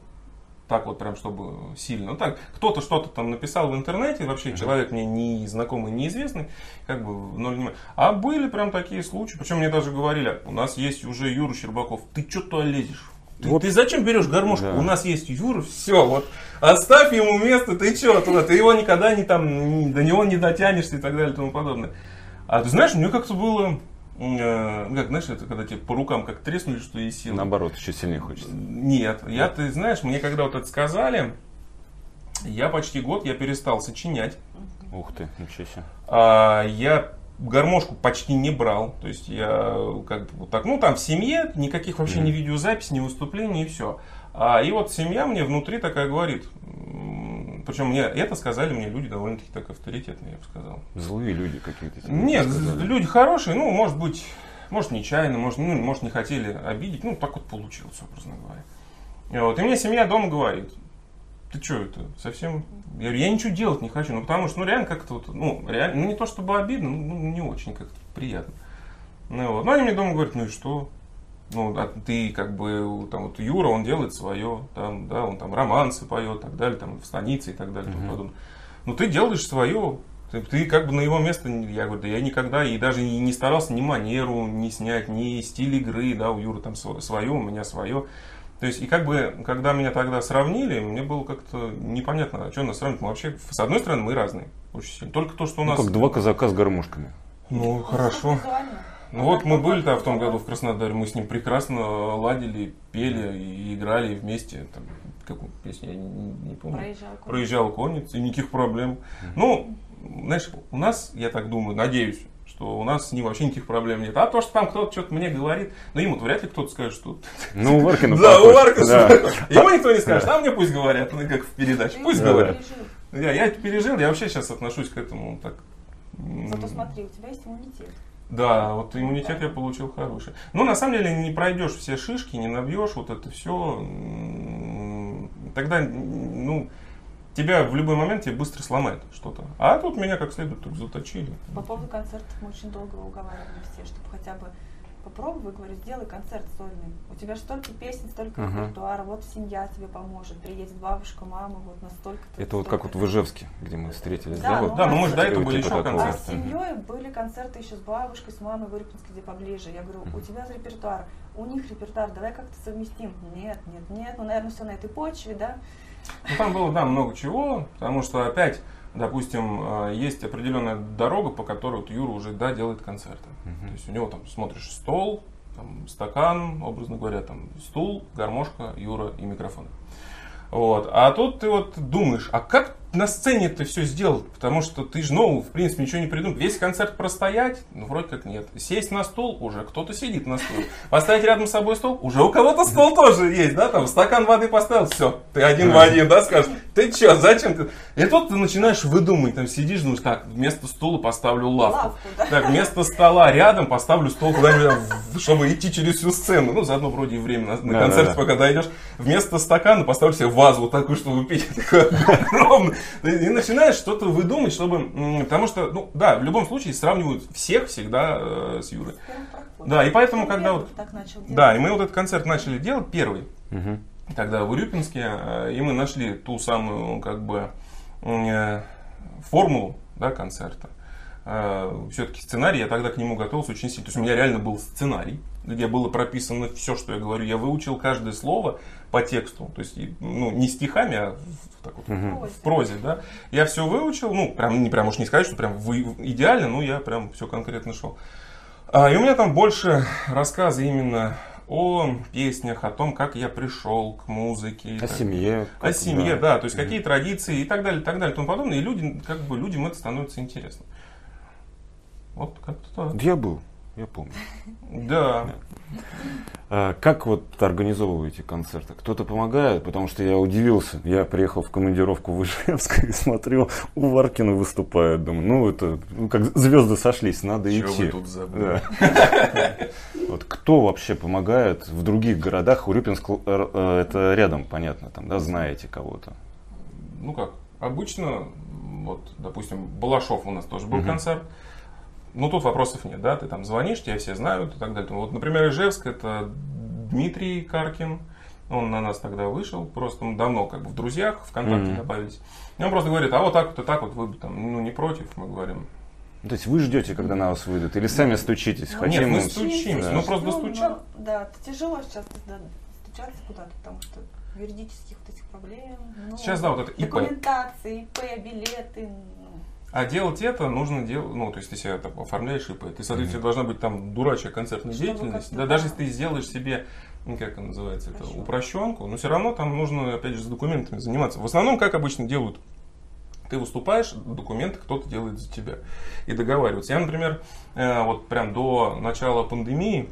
Так вот прям, чтобы сильно. Ну так, кто-то что-то там написал в интернете, вообще человек мне не знакомый, неизвестный, как бы в ноль внимания. А были прям такие случаи, причем мне даже говорили, у нас есть уже Юра Щербаков, ты что туда лезешь? Ты, Вот. ты зачем берешь гармошку? Да. У нас есть Юра, все, вот оставь ему место, ты что туда, ты его никогда не там, до него не дотянешься и так далее и тому подобное. А ты знаешь, мне как-то было, э, ну, как, знаешь, это когда тебе по рукам как треснули, что есть силы. Наоборот, еще сильнее хочется. Нет, я, ты знаешь, мне когда вот это сказали, я почти год, я перестал сочинять. Ух ты, ничего себе. А, я гармошку почти не брал. То есть я как бы вот так, ну там в семье, никаких вообще ни видеозаписей, ни выступлений и все. А, и вот семья мне внутри такая говорит, причем мне это сказали мне люди довольно-таки так авторитетные, я бы сказал. Злые люди какие-то. Нет, сказали. люди хорошие, ну, может быть, может, нечаянно, может, ну, может, не хотели обидеть. Ну, так вот получилось, образно говоря. И Вот, и мне семья дома говорит, ты что это, совсем... Я говорю, я ничего делать не хочу, ну потому что, ну реально как-то вот, ну реально, ну не то чтобы обидно, ну не очень как-то приятно. Ну, вот. ну они мне дома говорят, ну и что? Ну, а ты как бы, там вот Юра, он делает свое, там, да, он там романсы поет, так далее, там в станице и так далее, и тому подобное. Ну ты делаешь свое, ты, ты как бы на его место, я говорю, да я никогда и даже и не старался ни манеру не снять, ни стиль игры, да, у Юры там свое, у меня свое. То есть, и как бы, когда меня тогда сравнили, мне было как-то непонятно, а что нас сравнивать. Мы вообще, с одной стороны, мы разные. Очень сильно. Только то, что у Ну, нас... как два казака с гармошками. Ну, хорошо. Ну вот мы были там в том году в Краснодаре, мы с ним прекрасно ладили, пели и играли вместе. Там, какую песню, я не, не помню. Проезжал. конь. Проезжал конец, и никаких проблем. Ну, знаешь, у нас, я так думаю, надеюсь, что у нас с ним вообще никаких проблем нет. А то, что там кто-то что-то мне говорит, ну ему вряд ли кто-то скажет, что... Ну, у Варкина Да, у Да. Ему никто не скажет, а мне пусть говорят, ну как в передаче, Ты пусть говорят. Я, я это пережил, я вообще сейчас отношусь к этому так... Зато смотри, у тебя есть иммунитет. Да, вот иммунитет я получил хороший. Ну, на самом деле, не пройдешь все шишки, не набьешь вот это все. Тогда, ну, тебя в любой момент тебе быстро сломает что-то. А тут меня как следует тут заточили. По поводу концертов мы очень долго уговаривали все, чтобы хотя бы попробуй, говорю, сделай концерт сольный. У тебя же столько песен, столько Мгм. репертуара, вот семья тебе поможет, приедет бабушка, мама, вот настолько Это вот как вот в Ижевске, где мы встретились, Да, да? ну, вот? Да, но мы же до Типа этого были еще такого. А концерты. с семьей были концерты еще с бабушкой, с мамой в Урюпинске, где поближе. Я говорю, у тебя репертуар, у них репертуар, давай как-то совместим. Нет, нет, нет, ну, наверное, все на этой почве, да? Ну, там было, да, много чего, потому что опять, допустим, э, есть определенная дорога, по которой вот Юра уже, да, делает концерты. То есть у него там смотришь стол, там стакан, образно говоря, там стул, гармошка, Юра и микрофон. Вот. А тут ты вот думаешь, а как на сцене ты все сделал? Потому что ты же, ну, в принципе, ничего не придумал. Весь концерт простоять? Ну, вроде как нет. Сесть на стул? Уже кто-то сидит на стуле. Поставить рядом с собой стол? Уже у кого-то стол тоже есть, да? Там стакан воды поставил, все, ты один в один, да, скажешь, ты что, зачем ты? И тут ты начинаешь выдумывать, там сидишь, думаешь, так, вместо стула поставлю лавку. Лавку, да. Так, вместо стола рядом поставлю стол куда-нибудь, чтобы идти через всю сцену. Ну, заодно вроде и время на, на Да, концерте, да, да. пока дойдешь. Вместо стакана поставлю себе вазу вот такую, чтобы пить. Такую огромную. И начинаешь что-то выдумать, чтобы... Потому что, ну, да, в любом случае сравнивают всех всегда э, с Юрой. Да, и поэтому, когда вот... так начал делать. Да, и мы вот этот концерт начали делать первый, тогда в Урюпинске, э, и мы нашли ту самую, как бы, э, формулу, да, концерта. Все-таки сценарий, я тогда к нему готовился очень сильно. То есть у меня реально был сценарий, где было прописано все, что я говорю. Я выучил каждое слово по тексту. То есть, ну, не стихами, а в, так вот, Мгм. в прозе, да. Я все выучил, ну, прям, не прям уж не сказать, что прям вы- идеально, но я прям все конкретно шел. А, и у меня там больше рассказы именно о песнях, о том, как я пришел к музыке. О так семье. о как- семье, да, то есть какие традиции и так далее, и так далее, и тому подобное. И люди, как бы, людям это становится интересно. Вот как-то так. Я был, я помню. Да. А как вот организовываете концерты? Кто-то помогает? Потому что я удивился. Я приехал в командировку в Ижевск и смотрю, у Варкина выступает. Думаю, ну это ну, как звезды сошлись, надо Чего идти. вы тут забыли? Да. Вот кто вообще помогает в других городах? Урюпинск э, э, это рядом, понятно, там, да, знаете кого-то. Ну как, обычно, вот, допустим, Балашов у нас тоже был Мгм. концерт. Ну, тут вопросов нет, да, ты там звонишь, тебя все знают и так далее. Вот, например, Ижевск, это Дмитрий Каркин, он на нас тогда вышел, просто мы давно как бы в друзьях, ВКонтакте Мгм. добавились. И он просто говорит, а вот так вот и так вот, вы бы там, ну, не против, мы говорим, То есть вы ждете, когда на вас выйдут, или сами стучитесь? Ну, Хотим мы мы- стучимся, Да. ну просто Ну, достучат. ну, Да, тяжело сейчас да, стучаться куда-то, потому что юридических вот этих проблем. ну, Сейчас, да, вот это ИП. Документации, ИП, билеты. А делать это нужно делать, ну, то есть ты себя там оформляешь ИП, ты, соответственно, должна быть там дурачья концертная Чтобы деятельность. Да, да. даже если ты сделаешь себе, ну, как это называется, это, Упрощенку. но все равно там нужно, опять же, с документами заниматься. В основном, как обычно делают, ты выступаешь, документы кто-то делает за тебя и договариваются. Я, например, э, вот прям до начала пандемии,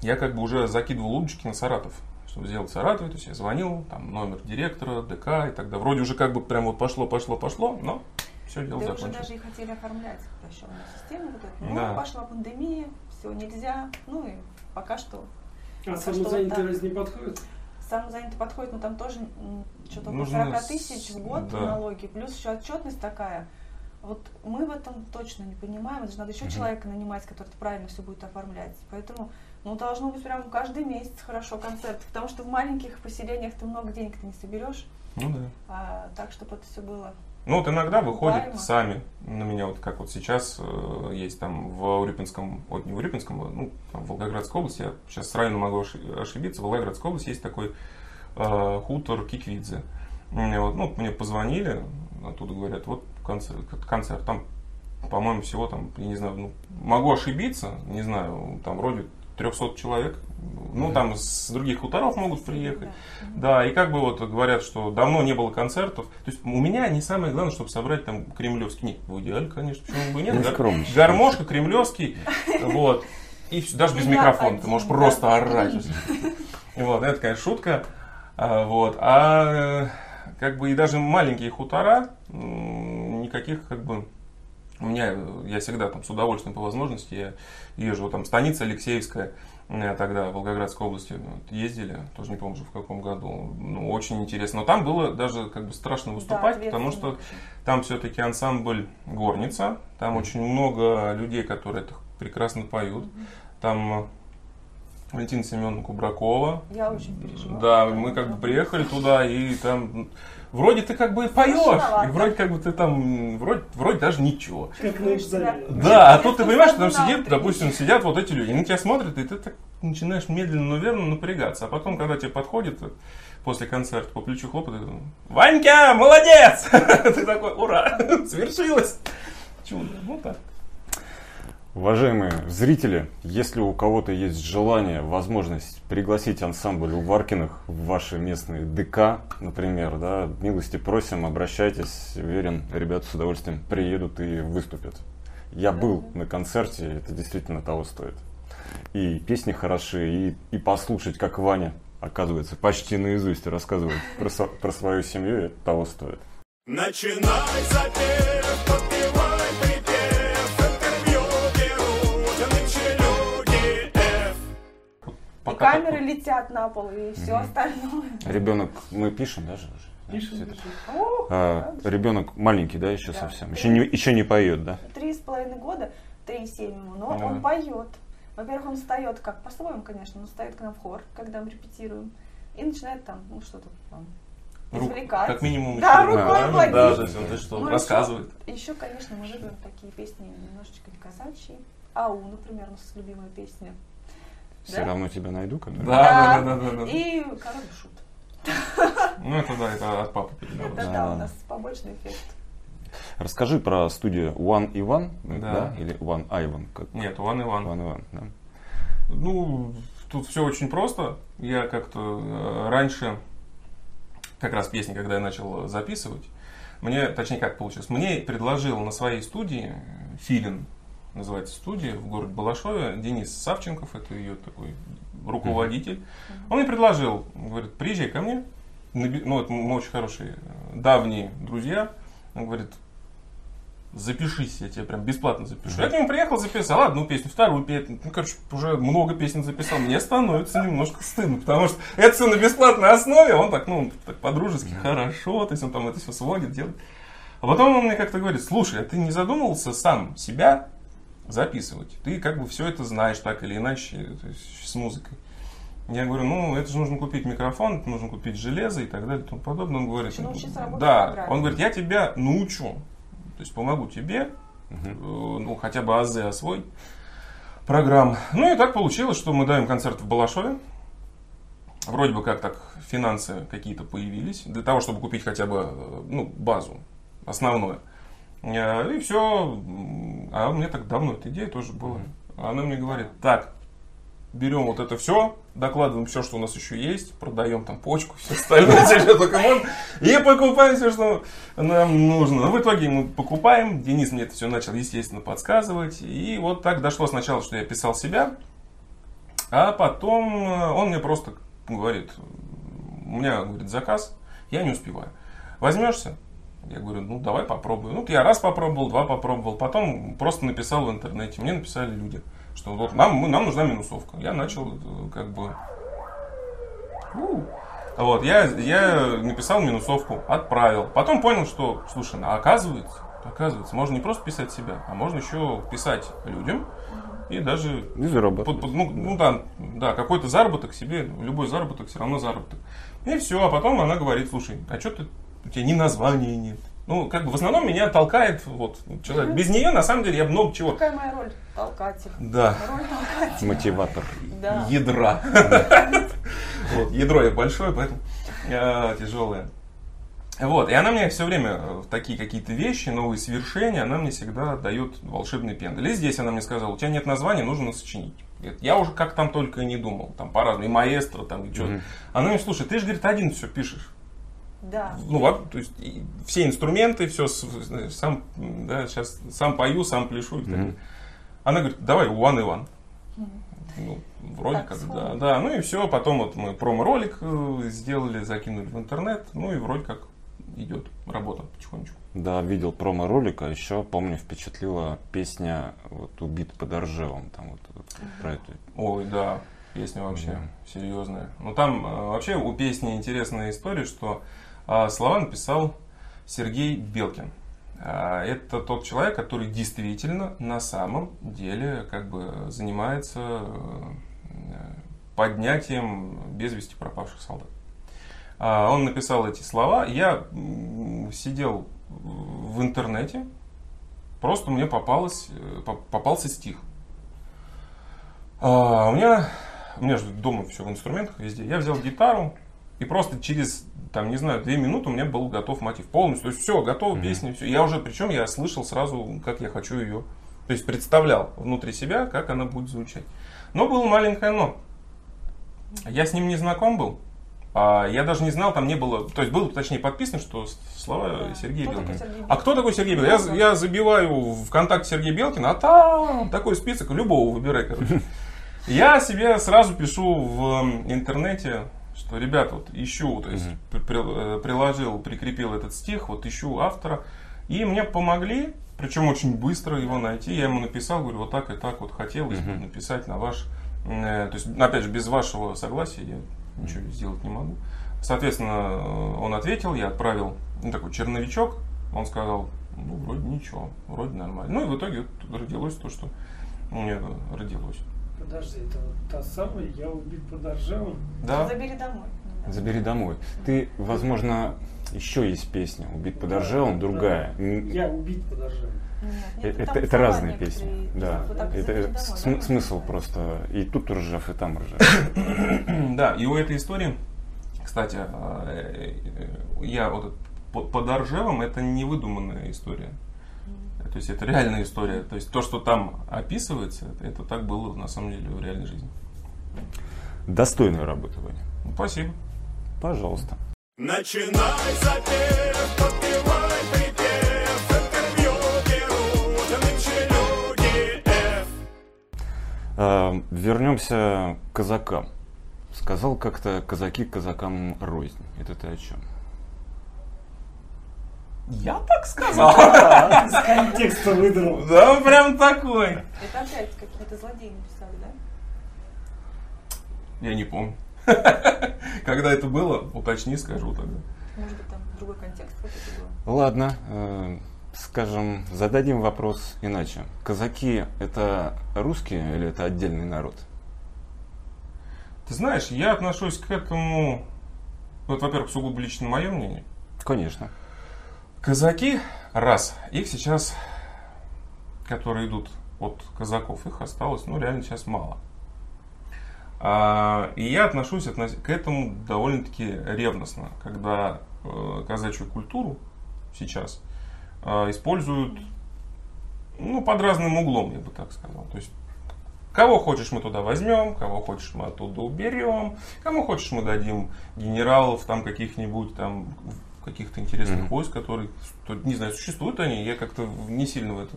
я как бы уже закидывал удочки на Саратов, чтобы сделать Саратов, то есть я звонил, там номер директора, ДК и так далее. Вроде уже как бы прям вот пошло, пошло, пошло, но все дело Да уже даже и хотели оформлять упрощенную систему. Вот эту. Ну, Да. пошла пандемия, все нельзя. Ну и пока что А самозанятый вот так. раз не подходит? самозанятый подходит, но там тоже что-то около Нужно 40 с- тысяч в год да. налоги, плюс еще отчетность такая. Вот мы в этом точно не понимаем, это же надо еще Мгм. человека нанимать, который это правильно все будет оформлять. Поэтому, ну, должно быть прям каждый месяц хорошо концерт, потому что в маленьких поселениях ты много денег ты не соберешь, Ну да. а так, чтобы это все было. Ну вот иногда выходят Окупаемо. сами на меня, вот как вот сейчас э, есть там в Урюпинском, вот не в Урюпинском, а, ну там в Волгоградской области, я сейчас правильно могу оши- ошибиться, в Волгоградской области есть такой э, хутор Киквидзе. Мне вот, ну, мне позвонили, оттуда говорят, вот концерт, концерт, там, по-моему, всего там, я не знаю, ну, могу ошибиться, не знаю, там вроде 300 человек, ну, там с других хуторов могут приехать. Да. Да, и как бы вот говорят, что давно не было концертов. То есть у меня не самое главное, чтобы собрать там кремлевский. Нет, в идеале, конечно, почему бы и нет. Не Гар- скромничай. Гармошка, кремлевский, вот. И даже без Я микрофона, ты можешь да. просто орать. Вот, это, конечно, шутка. А, Вот. А э, как бы и даже маленькие хутора, никаких как бы у меня, э, я всегда там с удовольствием по возможности, я езжу, вот там станица Алексеевская, э, тогда в Волгоградской области вот, ездили, тоже не помню уже в каком году, ну, очень интересно. Но там было даже как бы страшно выступать, Да, потому что там все-таки ансамбль Горница, там очень много людей, которые это прекрасно поют. Там э, Валентина Семеновна Кубракова. Я очень переживала. Да, мы как бы приехали туда, и там вроде ты как бы поешь, и вроде как бы ты там, вроде, вроде даже ничего. Как на экзамене. Да, а тут ты понимаешь, что там утро допустим, сидят вот эти люди, и на тебя смотрят, и ты так начинаешь медленно, но верно напрягаться. А потом, когда тебе подходит после концерта по плечу хлопает, Ванька, молодец! Ты такой, ура, свершилось! Чудо, ну так. Уважаемые зрители, если у кого-то есть желание, возможность пригласить ансамбль Уваркиных в ваши местные ДК, например, да, милости просим, обращайтесь, уверен, ребята с удовольствием приедут и выступят. Я был на концерте, это действительно того стоит. И песни хороши, и, и послушать, как Ваня, оказывается, почти наизусть рассказывает про, со- про свою семью, это того стоит. Начинай запев, И Пока камеры такой- летят на пол, и все остальное. Ребенок, мы пишем даже уже? Пишем, Все это. пишем. О, А, ребенок маленький, да, еще Да. совсем. Еще не, еще не поет, да? Три с половиной года, три и семь ему, но Да. он поет. Во-первых, он встает как по-своему, конечно, он встает к нам в хор, когда мы репетируем, и начинает там, ну что-то там Рук- извлекать. Как минимум. Да, еще рукой да. Да, ты что, Ну, рассказывает. Еще, конечно, мы любим такие песни немножечко не казачьи. Ау, например, у нас любимая песня. Все равно тебя найду, который. Да, да, да, да, да. И король шут. Ну это да, это от папы Это передалось. да, Да. у нас побочный эффект. Расскажи про студию One Иван, да. Да. Или One Ivan, как Нет, Иван Иван. One Иван, да. Ну, тут все очень просто. Я как-то э, раньше, как раз песни, когда я начал записывать, мне, точнее как получилось, мне предложил на своей студии, э, Филин называется студия, в городе Балашове, Денис Савченков, это ее такой руководитель. Он мне предложил, говорит, приезжай ко мне, ну, это мы очень хорошие, э, давние друзья. Он говорит, запишись, я тебе прям бесплатно запишу. Я к нему приехал, записал одну песню, вторую песню. Ну, короче, уже много песен записал. Мне становится немножко стыдно, потому что это все на бесплатной основе. Он так, ну, так по-дружески, хорошо, то есть он там это все сводит, делает. А потом он мне как-то говорит, слушай, а ты не задумывался сам себя записывать? Ты как бы все это знаешь так или иначе, то есть с музыкой. Я говорю, ну, это же нужно купить микрофон, это нужно купить железо и так далее и тому подобное. Он говорит, да, он говорит, я тебя научу, то есть помогу тебе, э, ну, хотя бы АЗ освой программ. Ну и так получилось, что мы даем концерт в Балашове. Вроде бы как так финансы какие-то появились для того, чтобы купить хотя бы э, ну, базу, основное. Э, И все. А у меня так давно эта идея тоже была. Она мне говорит, так, берем вот это все, докладываем все, что у нас еще есть, продаем там почку, все остальное, что только можно, и покупаем все, что нам нужно. Ну, в итоге мы покупаем, Денис мне это все начал, естественно, подсказывать, и вот так дошло сначала, что я писал себя, а потом э, он мне просто говорит, у меня, говорит, заказ, я не успеваю. Возьмешься? Я говорю, ну давай попробую. Ну, я раз попробовал, два попробовал, потом просто написал в интернете. Мне написали люди, что вот нам, мы- нам нужна минусовка. Я начал э, как бы... Вот, я, я написал минусовку, отправил. Потом понял, что, слушай, ну, оказывается, оказывается, можно не просто писать себя, а можно еще писать людям и даже И зарабатывать. под- под- ну, ну да, да, какой-то заработок себе, любой заработок все равно заработок. И все, а потом она говорит, слушай, а что ты, у тебя ни названия нет. Ну, как бы в основном меня толкает вот человек. Без нее, на самом деле, я много чего. Какая моя роль? Толкатель. Да, Роль толкателя. Мотиватор. Да. ядра. Вот, ядро я большое, поэтому э, тяжелое. Вот, и она мне все время э, такие какие-то вещи, новые свершения, она мне всегда дает волшебный пендель. И здесь она мне сказала, у тебя нет названия, нужно сочинить. Говорит, Я уже как там только и не думал, там по-разному, и маэстро, там, и что. Она мне, слушай, ты же, говорит, один все пишешь. Да. Ну, во- то есть и все инструменты, все сам, да, сейчас сам пою, сам пляшу. и так далее. Она говорит, давай, One Иван. Ну, вроде Так, как, да, вспомнил. да. Ну и все, потом вот мы промо-ролик э, сделали, закинули в интернет, ну и вроде как идет работа потихонечку. Да, видел промо-ролик, а еще, помню, впечатлила песня вот, «Убит под Оржевом». Там вот, вот про эту. Ой, да, песня вообще Да. серьезная. Ну там э, вообще у песни интересная история, что слова написал Сергей Белкин. А, Это тот человек, который действительно на самом деле как бы занимается э, поднятием без вести пропавших солдат. А, Он написал эти слова. Я сидел в интернете, просто мне попалось, э, по- попался стих. А, у меня, у меня же дома все в инструментах везде. Я взял гитару и просто через, там, не знаю, две минуты у меня был готов мотив полностью. То есть все, готова Мгм. песня, все. Я уже, причем я слышал сразу, как я хочу ее. То есть представлял внутри себя, как она будет звучать. Но было маленькое но. Я с ним не знаком был. А я даже не знал, там не было, то есть было, точнее, подписано, что слова Да. Сергея Кто такой Белкина. Сергей А кто такой Сергей Белкин? Я, я забиваю ВКонтакте Сергей Белкин, а там такой список, любого выбирай, короче. Я себе сразу пишу в интернете, что, ребята, вот ищу, то есть Мгм. при- э, приложил, прикрепил этот стих, вот ищу автора, и мне помогли, причем очень быстро его найти. Я ему написал, говорю, вот так и так вот хотелось бы Мгм. написать на ваш, э, то есть, опять же, без вашего согласия я ничего сделать не могу. Соответственно, э, он ответил, я отправил ну, такой черновичок, он сказал, ну, вроде ничего, вроде нормально. Ну, и в итоге вот родилось то, что у меня родилось. Подожди, это вот та самая, я убит под Оржевом. Да? Забери домой. Да. «Забери домой». Ты, возможно, еще есть песня «Убит под Оржевом», другая. М, Я убит под Оржевом. Нет, э- Это, это слова разные песни. Да. Вот Это «Забери домой», см- да? смысл просто. И тут ржав, и там ржав. Да, и у этой истории, кстати, э, э, я вот под Оржевом, это не выдуманная история. То есть это реальная история. То есть то, что там описывается, это, это так было на самом деле в реальной жизни. Достойная работа, Ваня. Ну, спасибо. Пожалуйста. Начинай запев, подпевай припев, интервью берут нынче люди F. А, Вернемся к казакам. Сказал как-то казаки казакам рознь. Это ты о чем? Я так сказал? Из контекста выдрал. Да, он прям такой. Это опять какие-то злодеи написали, да? Я не помню. Когда это было, уточни, скажу тогда. Может быть, там другой контекст какой-то был. Ладно, э, скажем, зададим вопрос иначе. Казаки это русские или это отдельный народ? Ты знаешь, я отношусь к этому, вот, во-первых, сугубо лично мое мнение. Конечно. Казаки, раз, их сейчас, которые идут от казаков, их осталось, ну, реально сейчас мало. А, и я отношусь к этому довольно-таки ревностно, когда э, казачью культуру сейчас э, используют ну, под разным углом, я бы так сказал. То есть Кого хочешь, мы туда возьмем, кого хочешь, мы оттуда уберем, кому хочешь, мы дадим генералов там каких-нибудь там каких-то интересных Мгм. войск, которые, не знаю, существуют они, я как-то не сильно в это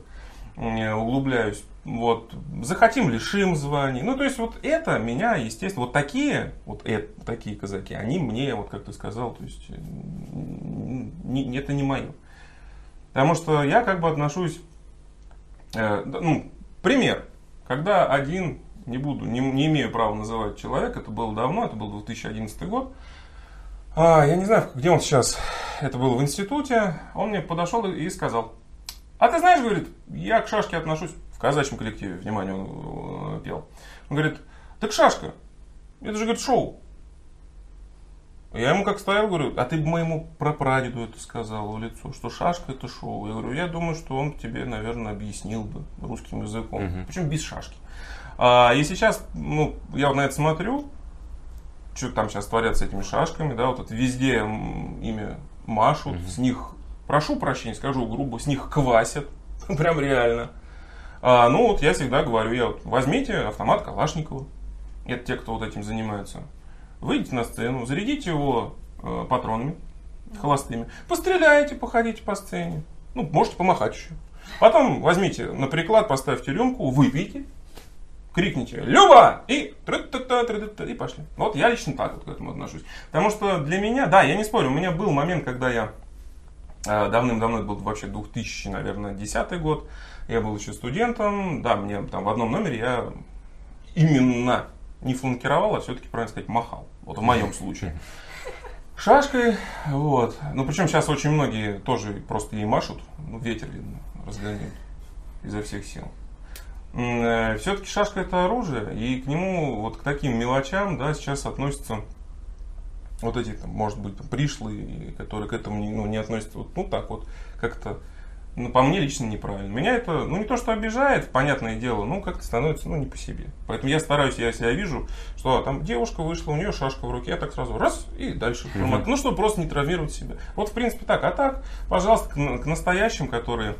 э, углубляюсь. Вот. Захотим, лишим званий. Ну, то есть, вот это меня, естественно, вот такие, вот э- такие казаки, они мне, вот как ты сказал, то есть, э, не- это не мое. Потому что я как бы отношусь, э, ну, пример, когда один, не буду, не, не имею права называть человека, это было давно, это был 2011 год, А, я не знаю, где он сейчас. Это было в институте. Он мне подошел и сказал, а ты знаешь, говорит, я к шашке отношусь в казачьем коллективе, внимание, он э, пел. Он говорит, так шашка, это же, говорит, шоу. Я ему как стоял, говорю, а ты бы моему прапрадеду это сказал в лицо, что шашка это шоу. Я говорю, я думаю, что он тебе, наверное, объяснил бы русским языком. Мгм. Причем без шашки. А, и сейчас, ну, я вот на это смотрю, что там сейчас творят с этими шашками, да, вот это везде ими машут, с них, прошу прощения, скажу грубо, с них квасят, прям реально. А, ну вот я всегда говорю, я вот, возьмите автомат Калашникова, это те, кто вот этим занимается, выйдите на сцену, зарядите его э, патронами холостыми, постреляйте, походите по сцене, ну, можете помахать еще. Потом возьмите на приклад, поставьте рюмку, выпейте, крикните «Люба!» и и пошли. Вот я лично так вот к этому отношусь. Потому что для меня, да, я не спорю, у меня был момент, когда я э, давным-давно, это был вообще 2000, наверное, 10 год, я был еще студентом, да, мне там в одном номере я именно не фланкировал, а все-таки, правильно сказать, махал. Вот в моем случае. Шашкой, вот. Ну, причем сейчас очень многие тоже просто ей машут. Ну, ветер, видно, разгоняют изо всех сил. Все-таки шашка это оружие, и к нему, вот к таким мелочам, да, сейчас относятся вот эти, там, может быть, там, пришлые, которые к этому не, ну, не относятся, вот, ну, так вот, как-то, ну, по мне лично неправильно. Меня это, ну, не то, что обижает, понятное дело, ну, как-то становится, ну, не по себе. Поэтому я стараюсь, я себя вижу, что а, там девушка вышла, у нее шашка в руке, я так сразу раз, и дальше. промат- Ну, чтобы просто не травмировать себя. Вот, в принципе, так. А так, пожалуйста, к, к настоящим, которые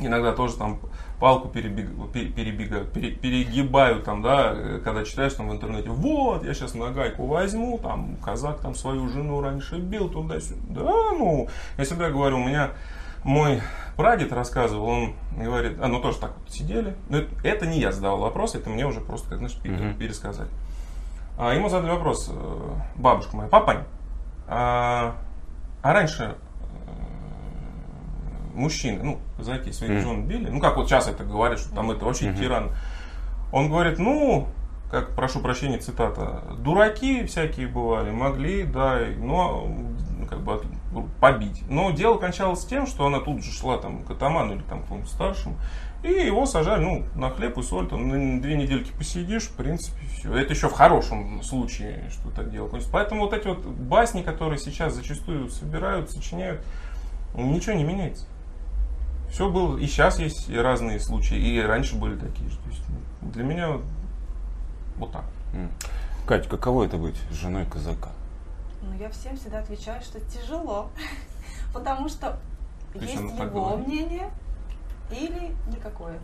иногда тоже там палку перебег- пе- перебегают, пере- перегибают там, да, когда читаешь там в интернете, вот, я сейчас на гайку возьму, там, казак там свою жену раньше бил туда-сюда. Да, ну, я всегда говорю, у меня мой прадед рассказывал, он говорит, а, ну тоже так вот сидели, но это, это не я задавал вопрос, это мне уже просто, как знаешь, пере- Мгм. пересказать. А ему задали вопрос, э, бабушка моя, папань, а, а раньше мужчины, ну, казаки своих Мгм. жен били, ну, как вот сейчас это говорят, что там это вообще тиран. Он говорит, ну, как, прошу прощения, цитата, дураки всякие бывали, могли, да, но, ну, как бы, от- побить. Но дело кончалось тем, что она тут же шла там к атаману или там к какому-то старшему, и его сажали, ну, на хлеб и соль, там, на две недельки посидишь, в принципе, все. Это еще в хорошем случае, что так дело кончится. Поэтому вот эти вот басни, которые сейчас зачастую собирают, сочиняют, ничего не меняется. Все было, и сейчас есть и разные случаи, и раньше были такие же. То есть ну, для меня вот- вот так. Кать, каково это быть женой казака? Ну, я всем всегда отвечаю, что тяжело. Потому что То есть его говорит? мнение или никакое.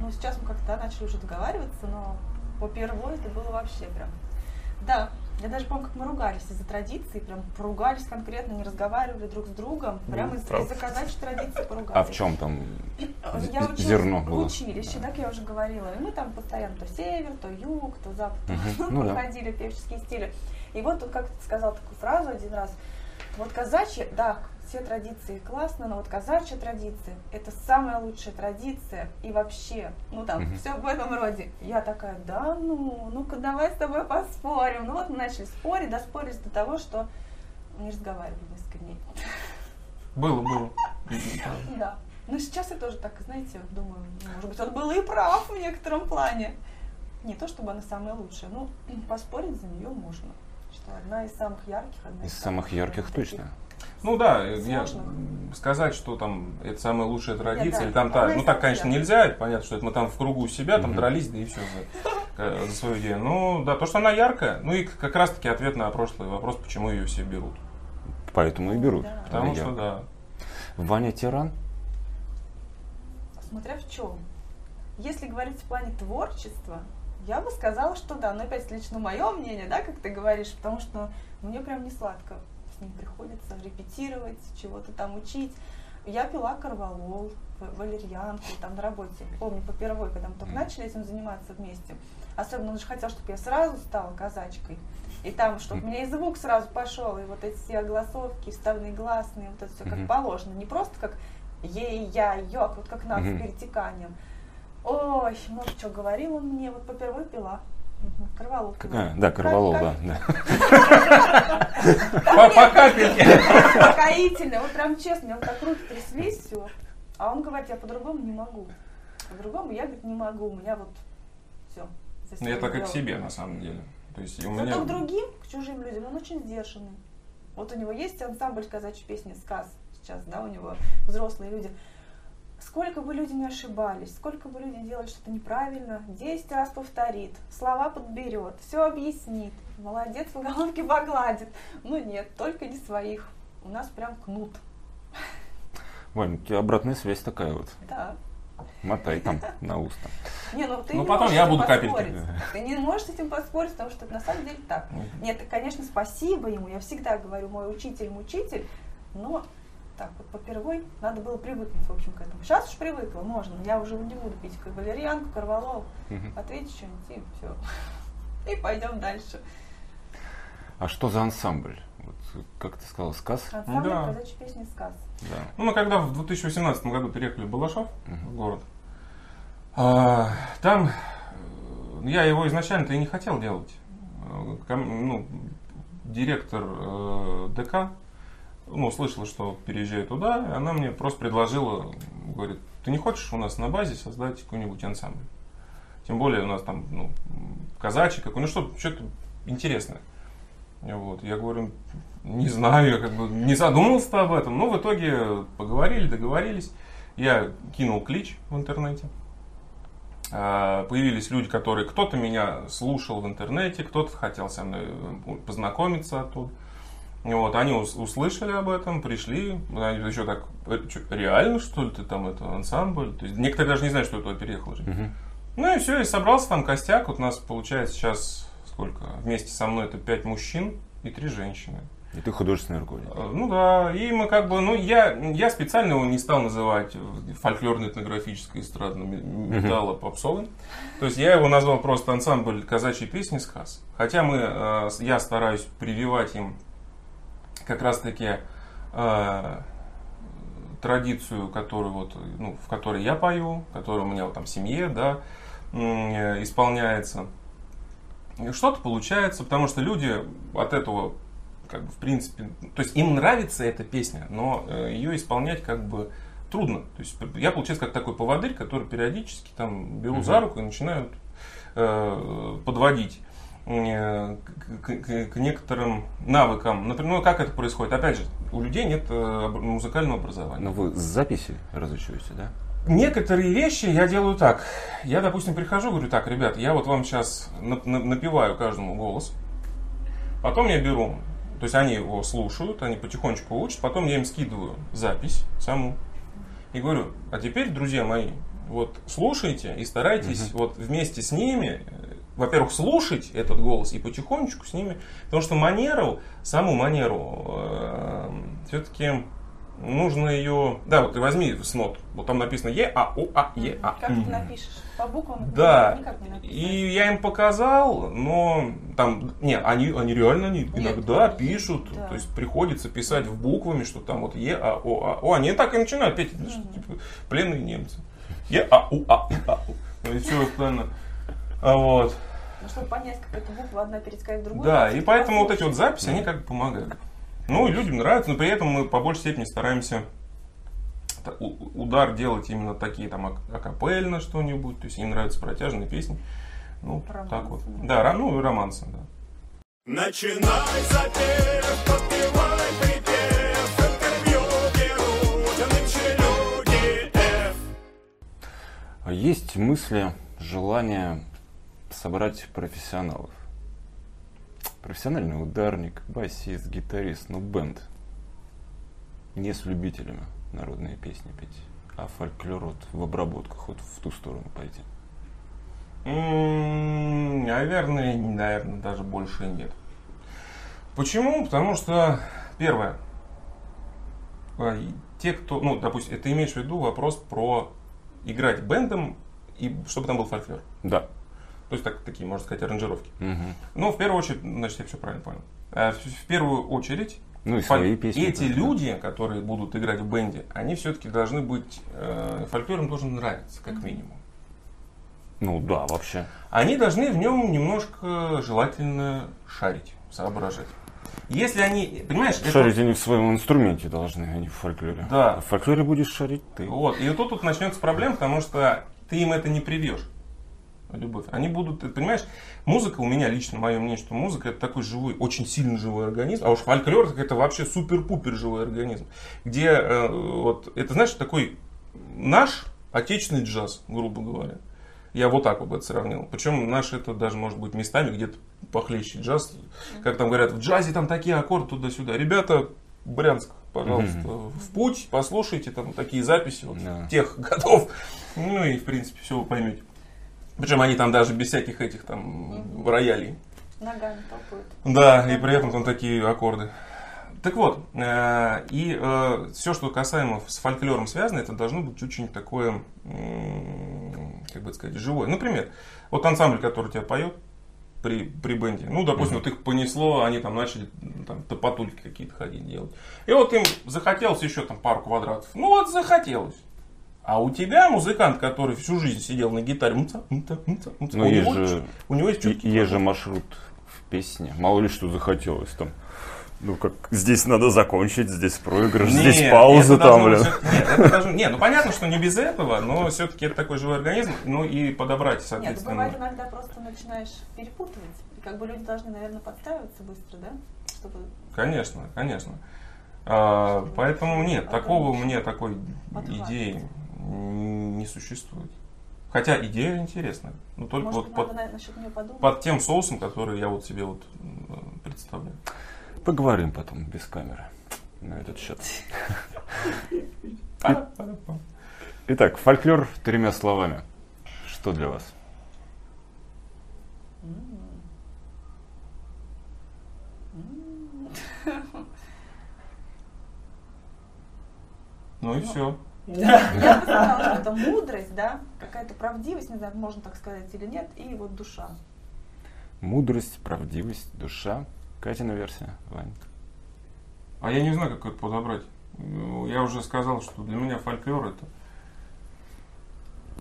Ну, сейчас мы как-то начали уже договариваться, но по первой это было вообще прям. Да, я даже помню, как мы ругались из-за традиции, прям поругались конкретно, не разговаривали друг с другом, прям из- из-за казачьей традиции поругались. А в чем там Я училась зерно в было? училище, так я уже говорила. И мы там постоянно то север, то юг, то запад Мгм. Ну да. проходили певческие стили. И вот тут как ты сказал такую фразу один раз. Вот казачьи, да, все традиции классно, но вот казачья традиция это самая лучшая традиция и вообще, ну там, Мгм. все в этом роде. Я такая, да ну, ну-ка давай с тобой поспорим. Ну вот мы начали спорить, доспорились до того, что не разговаривали несколько дней. Было, было. Да. Но сейчас я тоже так, знаете, думаю, ну, может быть, он был и прав в некотором плане. Не то, чтобы она самая лучшая, но поспорить за нее можно. Что одна из самых ярких, одна Из самых ярких точно. Ну да, я, Сложно. м, сказать, что там это самая лучшая традиция, Нет, да, или там та, ну так, конечно, нельзя, это понятно, что это мы там в кругу себя, там дрались, да и все за, э, за свою идею. Ну да, то, что она яркая, ну и как раз таки ответ на прошлый вопрос, почему ее все берут. Поэтому и берут. Да. Потому я- что да. Ваня тиран? Смотря в чем. Если говорить в плане творчества, я бы сказала, что да, но опять лично мое мнение, да, как ты говоришь, потому что мне прям не сладко ним приходится репетировать, чего-то там учить. Я пила корвалол, валерьянку там на работе. Помню, по первой, когда мы только начали этим заниматься вместе. Особенно он же хотел, чтобы я сразу стала казачкой. И там, чтобы у меня и звук сразу пошел, и вот эти все огласовки, вставные гласные, вот это все как положено. Не просто как ей, я, йок, вот как надо, с перетеканием. Ой, много чего говорил он мне, вот по первой пила. Корвалол. Какая? Да, Корвалол, да. По, капельке. Успокоительное. Вот прям честно, у меня вот так руки тряслись, все. А он говорит, я по-другому не могу. По-другому я, говорит, не могу. У меня вот все. Ну, Я так и к себе, на самом деле. То есть у меня... Зато к другим, к чужим людям, он очень сдержанный. Вот у него есть ансамбль казачьей песни «Сказ» сейчас, да, у него взрослые люди. Сколько бы люди не ошибались, сколько бы люди делали что-то неправильно, 10 раз повторит, слова подберет, все объяснит, молодец, по головке погладит. Ну нет, только не своих. У нас прям кнут. Вань, у тебя обратная связь такая вот. Да. Мотай там на уста. Не, ну ты Ну, не потом я буду капельки. Ты не можешь с этим поспорить, потому что это на самом деле так. Нет, так, конечно, спасибо ему. Я всегда говорю, мой учитель, мучитель, но так вот попервой надо было привыкнуть, в общем, к этому. Сейчас уж привыкла, можно. Я уже не буду пить валерьянку, корвалол. Мгм. Ответить что-нибудь и все. И пойдем дальше. А что за ансамбль? Вот, как ты сказал, сказ? Ансамбль Да. казачьей песни «Сказ». Да. Ну, мы когда в 2018 году переехали в Балашов, в город, а, там э, я его изначально-то и не хотел делать. Э, ком- Ну, директор э, ДК, ну, слышала, что переезжаю туда, и она мне просто предложила, говорит, ты не хочешь у нас на базе создать какой-нибудь ансамбль? Тем более у нас там, ну, казачий какой, ну, что, что-то интересное. Вот, я говорю, не знаю, я как бы не задумывался об этом, но в итоге поговорили, договорились. Я кинул клич в интернете. А, Появились люди, которые кто-то меня слушал в интернете, кто-то хотел со мной э, познакомиться оттуда. Вот, они ус- услышали об этом, пришли, они еще так, «Э, реально что ли ты там это ансамбль? То есть некоторые даже не знают, что туда переехал уже. Мгм. Ну и все, и собрался там костяк. Вот у нас получается сейчас сколько? Вместе со мной это пять мужчин и три женщины. И ты художественный руководитель. Э, Ну да, и мы как бы, ну я, я специально его не стал называть фольклорно-этнографической эстрадно-металло попсовым. То есть я его назвал просто ансамбль казачьей песни «Сказ». Хотя мы, э, я стараюсь прививать им как раз-таки э, традицию, которую вот, ну, в которой я пою, которая у меня вот там в семье, да, э, исполняется. Что-то получается, потому что люди от этого как бы в принципе, то есть им нравится эта песня, но э, ее исполнять как бы трудно. То есть я получается как такой поводырь, который периодически там беру Мгм. за руку и начинают э, подводить к, к- к некоторым навыкам. Например, ну, как это происходит? Опять же, у людей нет э, музыкального образования. Но вы с записи разучиваете, да? Некоторые вещи я делаю так. Я, допустим, прихожу, говорю, так, ребят, я вот вам сейчас напеваю каждому голос. Потом я беру, то есть они его слушают, они потихонечку учат, потом я им скидываю запись саму. И говорю, а теперь, друзья мои, вот слушайте и старайтесь вот вместе с ними, э, во-первых, слушать этот голос и потихонечку с ними, потому что манеру, саму манеру, все-таки нужно ее, да, вот ты возьми с нот, вот там написано Е, А, У, А, Е, А. Как ты напишешь? По буквам Да, никак не написать. и я им показал, но там, не, они, они реально они иногда есть, пишут, да. то есть приходится писать в буквами, что там вот Е, А, О, А, О, они так и начинают петь, это что, типа, пленные немцы. Е, А, У, А, И, А, У. Ну и все правильно. А вот. Ну, чтобы понять, как эта буква одна пересказать другую. Да, и поэтому вот эти вот записи, они как бы помогают. Ну, и людям нравится, но при этом мы по большей степени стараемся удар делать именно такие там ак- акапельно что-нибудь, то есть им нравятся протяжные песни. Ну, так Романсы, вот. да. Да, ну и романсы, да. Начинай запев, подпевай припев, интервью берут нынче люди F. А есть мысли, желание собрать профессионалов? Профессиональный ударник, басист, гитарист, ну бенд. Не с любителями народные песни петь, а фольклор вот в обработках, вот в ту сторону пойти. Наверное, наверное, даже больше нет. Почему? Потому что, первое, и те, кто, ну, допустим, ты имеешь в виду вопрос про играть бендом, и чтобы там был фольклор. Да. То есть так, такие, можно сказать, аранжировки. Мгм. Ну, в первую очередь, значит, я все правильно понял. А В первую очередь, Ну и свои песни. эти тоже, да. люди, которые будут играть в бенде, они все-таки должны быть, э, фольклор им должен нравиться, как минимум. Ну да, вообще. Они должны в нем немножко желательно шарить, соображать. Если они, понимаешь, это- Шарить они в своем инструменте должны, а не в фольклоре. Да. А в фольклоре будешь шарить ты. Вот. И вот тут, тут начнется проблема, потому что ты им это не привьешь. Любовь. Они будут, ты понимаешь, музыка у меня лично, мое мнение, что музыка это такой живой, очень сильно живой организм, а уж фольклор так это вообще супер-пупер живой организм, где э, вот это знаешь такой наш отечественный джаз, грубо говоря. Я вот так вот бы это сравнил. Причем наш это даже может быть местами где-то похлеще джаз. Как там говорят, в джазе там такие аккорды туда-сюда. Ребята, Брянск, пожалуйста, в путь, послушайте там такие записи вот, тех годов. Ну и в принципе все вы поймете. Причем они там даже без всяких этих там роялей. Ногами топают. Да, и при этом там такие аккорды. Так вот, э, и все, что касаемо с фольклором связано, это должно быть очень такое, м, как бы сказать, живое. Например, вот ансамбль, который тебя поет при, при бенде, ну, допустим, вот их понесло, они там начали там топотульки какие-то ходить делать. И вот им захотелось еще там пару квадратов. Ну вот захотелось. А у тебя музыкант, который всю жизнь сидел на гитаре, мца, мца, мца, мца, Но у, него, же- у него есть четкий Есть же маршрут в песне. Мало ли что захотелось там. Ну как здесь надо закончить, здесь проигрыш, здесь Нет, пауза это там, всё- Нет, это должно- нет, ну понятно, что не без этого, но все-таки это такой живой организм, ну и подобрать, Нет, ну, соответственно. бывает иногда просто начинаешь перепутывать. И как бы люди должны, наверное, подстраиваться быстро, да? Чтобы Конечно, конечно. А, поэтому нет, Потом такого меня такой идеи не существует. Хотя идея интересная, но только Может вот под, надо под тем соусом, который я вот себе вот представляю. Поговорим потом без камеры на этот счет. Итак, фольклор тремя словами. Что для вас? Ну и все. Я бы сказала, что это мудрость, да, какая-то правдивость, не знаю, можно так сказать или нет, и вот душа. Мудрость, правдивость, душа. Катина версия, Вань. А я не знаю, как это подобрать. Я уже сказал, что для меня фольклор это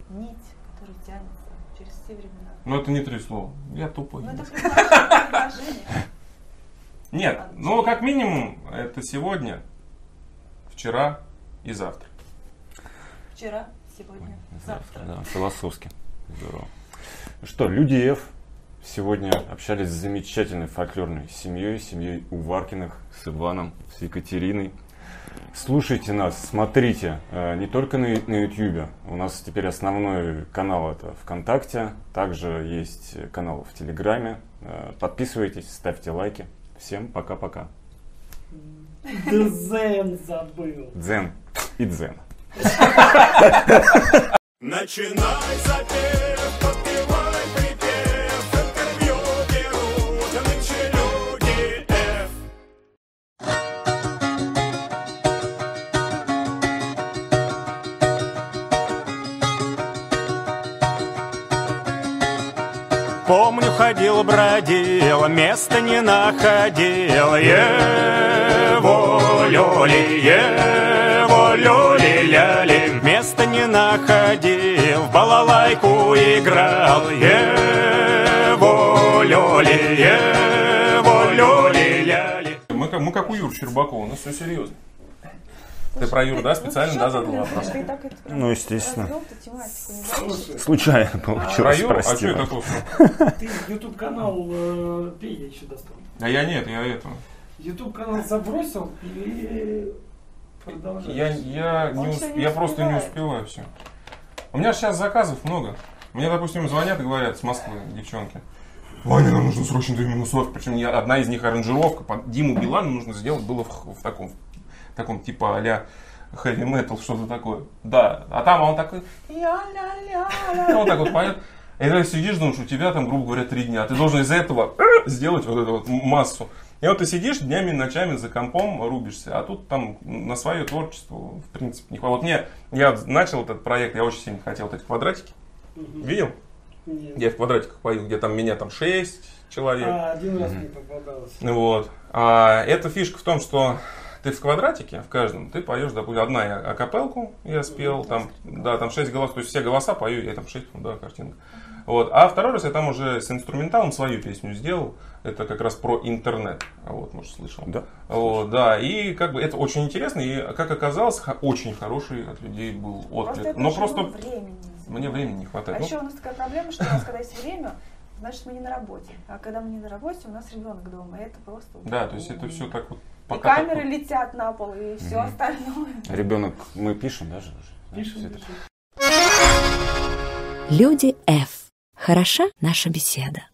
Нить, которая тянется через все времена. Ну, это не три слова. Я тупой. Ну, это предложение. Нет, ну, как минимум, это сегодня, вчера и завтра. Вчера, сегодня, завтра. Да, философски. Здорово. Ну что, Люди F сегодня общались с замечательной фольклорной семьей, семьей Уваркиных, с Иваном, с Екатериной. Слушайте нас, смотрите, э, не только на, на YouTube. У нас теперь основной канал это ВКонтакте, также есть канал в Телеграме. Э, Подписывайтесь, ставьте лайки. Всем пока-пока. Дзен забыл. Дзен и дзен. Начинай запев, подпевай припев, интервью берут нынче люди F. Помню, ходил, бродил, места не находил. Его люли, его люли, балалайку играл. Его люли, его люли, ляли. Мы, как- мы как у Юры Щербакова, у нас все серьезно. Ты про Юру, да, специально, да, задал вопрос? Прям Ну, естественно. Случайно Про получилось, Юру? А что Вань. такое? Ты YouTube канал э, пей, я еще достал. А я нет, я это. YouTube канал забросил и продолжаешь. Я, я, не усп- я просто не успеваю все. У меня сейчас заказов много. Мне, допустим, звонят и говорят с Москвы девчонки. Ваня, нам нужно срочно две минусовки. Причем я- одна из них аранжировка. Под Диму Билана нужно сделать было в, в таком, в таком типа а-ля хэви метал, что-то такое. Да. А там он такой, я-ля-ля-ля. Он так вот поет. И ты сидишь, думаешь, у тебя там, грубо говоря, три дня. Ты должен из этого сделать вот эту вот массу. И вот ты сидишь днями, ночами за компом рубишься, а тут там на свое творчество, в принципе, не хватает. Вот мне, я начал этот проект, я очень сильно хотел вот эти квадратики. Мгм. Видел? Нет. Я в квадратиках пою, где там меня там 6 человек. А, один раз мне попадалось. Вот. А, эта фишка в том, что ты в квадратике, в каждом, ты поешь, допустим, одна я акапелку я спел, там, да, там шесть голосов, то есть все голоса пою, я там шесть, ну да, картинка. Вот. А второй раз я там уже с инструменталом свою песню сделал. Это как раз про интернет. А Вот, может, слышал. Да. Вот, да. И как бы это очень интересно. И как оказалось, очень хороший от людей был Просто отклик. это Но просто времени. мне времени не А хватает. Ну, еще у нас такая проблема, что у нас, когда есть время, значит, мы не на работе. А когда мы не на работе, у нас ребенок дома. И это просто... да, то есть это все так вот И пока камеры летят на пол, и все остальное. Ребенок, мы пишем даже пишем. Люди F. Хороша наша беседа.